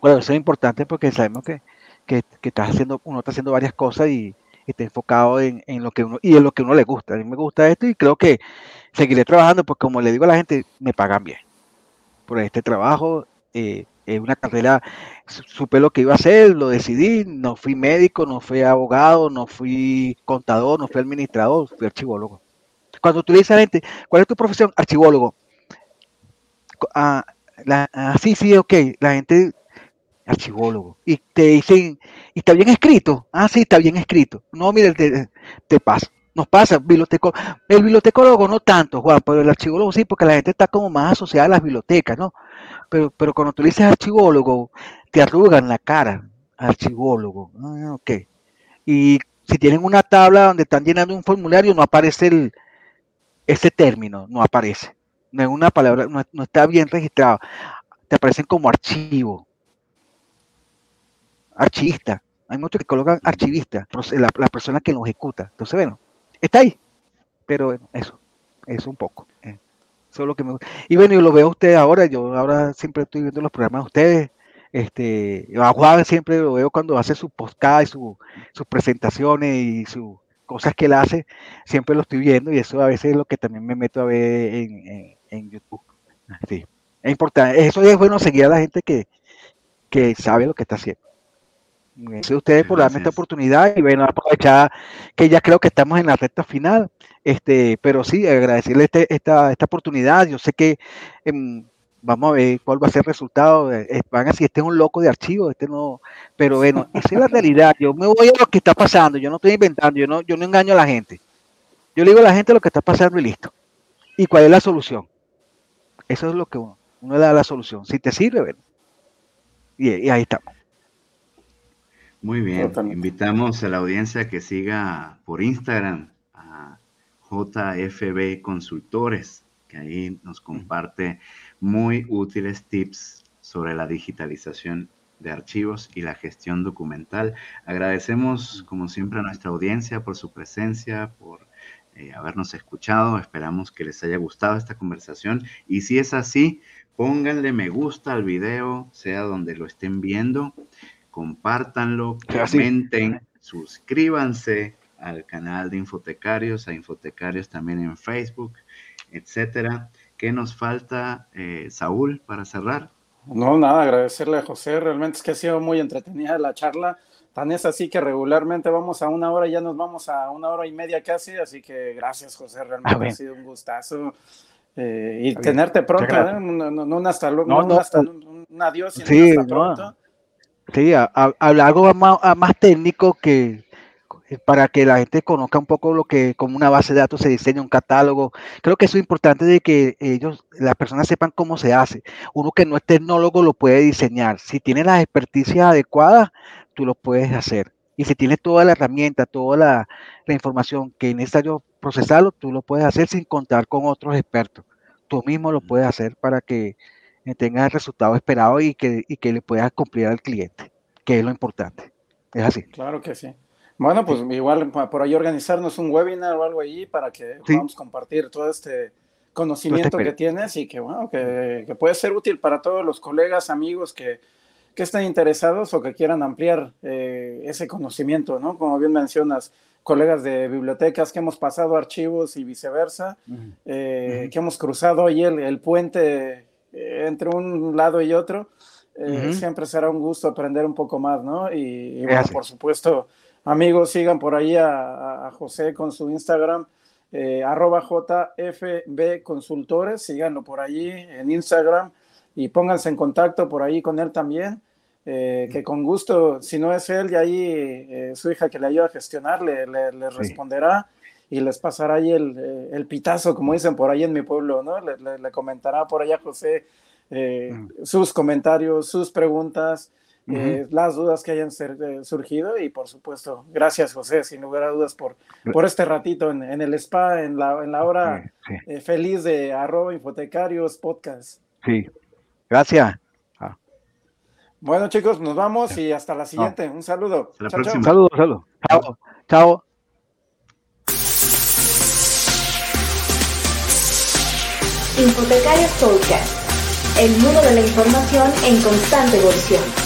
bueno, eso es importante porque sabemos que, que, que estás haciendo, uno está haciendo varias cosas y, esté enfocado en, lo que uno y en lo que uno le gusta. A mí me gusta esto y creo que seguiré trabajando porque como le digo a la gente, me pagan bien. Por este trabajo eh, es una carrera, supe lo que iba a hacer, lo decidí, no fui médico, no fui abogado, no fui contador, no fui administrador, fui archivólogo. Cuando tú le dices a la gente, ¿cuál es tu profesión? Archivólogo. Ah, ah, sí, sí, ok. La gente archivólogo. Y te dicen, ¿y está bien escrito? Ah, sí, está bien escrito. No, mire, te, pasa. Nos pasa, el bibliotecólogo no tanto, Juan, pero el archivólogo sí, porque la gente está como más asociada a las bibliotecas, ¿no? Pero, pero cuando tú dices archivólogo, te arrugan la cara, archivólogo. Ok. Y si tienen una tabla donde están llenando un formulario, no aparece el, ese término, no aparece. No es una palabra, no, no está bien registrado. Te aparecen como archivo archivista. Hay muchos que colocan archivista, la, la, persona que lo ejecuta. Entonces, bueno, está ahí. Pero bueno, eso, eso un poco. Eso es lo que me gusta. Y bueno, yo lo veo a ustedes ahora, yo ahora siempre estoy viendo los programas de ustedes. Este, a Juan siempre lo veo cuando hace su podcast y su, sus presentaciones y sus cosas que él hace, siempre lo estoy viendo y eso a veces es lo que también me meto a ver en, en, YouTube. Sí, es importante. Eso es bueno seguir a la gente que, que sabe lo que está haciendo. Gracias a ustedes por darme esta oportunidad y bueno, aprovechar que ya creo que estamos en la recta final. Este, pero sí, agradecerle este, esta, esta oportunidad. Yo sé que em, vamos a ver cuál va a ser el resultado. Eh, van a decir, este es un loco de archivo, este no. Pero bueno, esa es la realidad. Yo me voy a lo que está pasando, yo no estoy inventando, yo no, yo no engaño a la gente. Yo le digo a la gente lo que está pasando y listo. ¿Y cuál es la solución? Eso es lo que uno, uno da la solución. Si te sirve, bueno. y ahí estamos. Muy bien, invitamos a la audiencia que siga por Instagram JFB Consultores, que ahí nos comparte muy útiles tips sobre la digitalización de archivos y la gestión documental. Agradecemos, como siempre, a nuestra audiencia por su presencia, por eh, habernos escuchado. Esperamos que les haya gustado esta conversación. Y si es así, pónganle me gusta al video, sea donde lo estén viendo compártanlo, comenten, suscríbanse al canal de Infotecarios, a Infotecarios también en Facebook, etcétera. ¿Qué nos falta, eh, Saúl, para cerrar? No, nada, agradecerle a José, realmente es que ha sido muy entretenida la charla, tan es así que regularmente vamos a una hora, ya nos vamos a una hora y media casi, así que gracias José, realmente ha sido un gustazo. Eh, y tenerte pronto, ¿eh? no, no, hasta luego, no, hasta un, adiós, sí, hasta pronto. Sí, algo más, más técnico que para que la gente conozca un poco lo que como una base de datos se diseña un catálogo. Creo que eso es importante de que ellos, las personas sepan cómo se hace. Uno que no es tecnólogo lo puede diseñar. Si tiene las experticias adecuadas, tú lo puedes hacer. Y si tienes toda la herramienta, toda la, la información que es necesario procesarlo, tú lo puedes hacer sin contar con otros expertos. Tú mismo lo puedes hacer para que tenga el resultado esperado y que, y que le pueda cumplir al cliente, que es lo importante. Es así. Claro que sí. Bueno, pues igual por ahí organizarnos un webinar o algo ahí para que podamos compartir todo este conocimiento que tienes y que, bueno, que, puede ser útil para todos los colegas, amigos que, que estén interesados o que quieran ampliar eh, ese conocimiento, ¿no? Como bien mencionas, colegas de bibliotecas que hemos pasado archivos y viceversa, eh, que hemos cruzado ahí el, puente eh, entre un lado y otro. Siempre será un gusto aprender un poco más, ¿no? Y, y bueno, por supuesto, Amigos, sigan por ahí a, José con su Instagram, eh, arroba JFB Consultores, síganlo por allí en Instagram y pónganse en contacto por ahí con él también, eh, que con gusto, si no es él, y ahí eh, su hija que le ayuda a gestionar, le, responderá y les pasará ahí el, pitazo, como dicen por ahí en mi pueblo, ¿no? Le, comentará por allá José mm. sus comentarios, sus preguntas. Eh, las dudas que hayan eh, surgido y por supuesto, gracias José, sin lugar a dudas por, por este ratito en, el spa, en la, en la hora eh, feliz de arroba infotecarios podcast. Sí, gracias. Ah. Bueno chicos, nos vamos y hasta la siguiente. Un saludo. Hasta la próxima. Saludos, saludos. Chao. Chao. Infotecarios Podcast, el mundo de la información en constante evolución.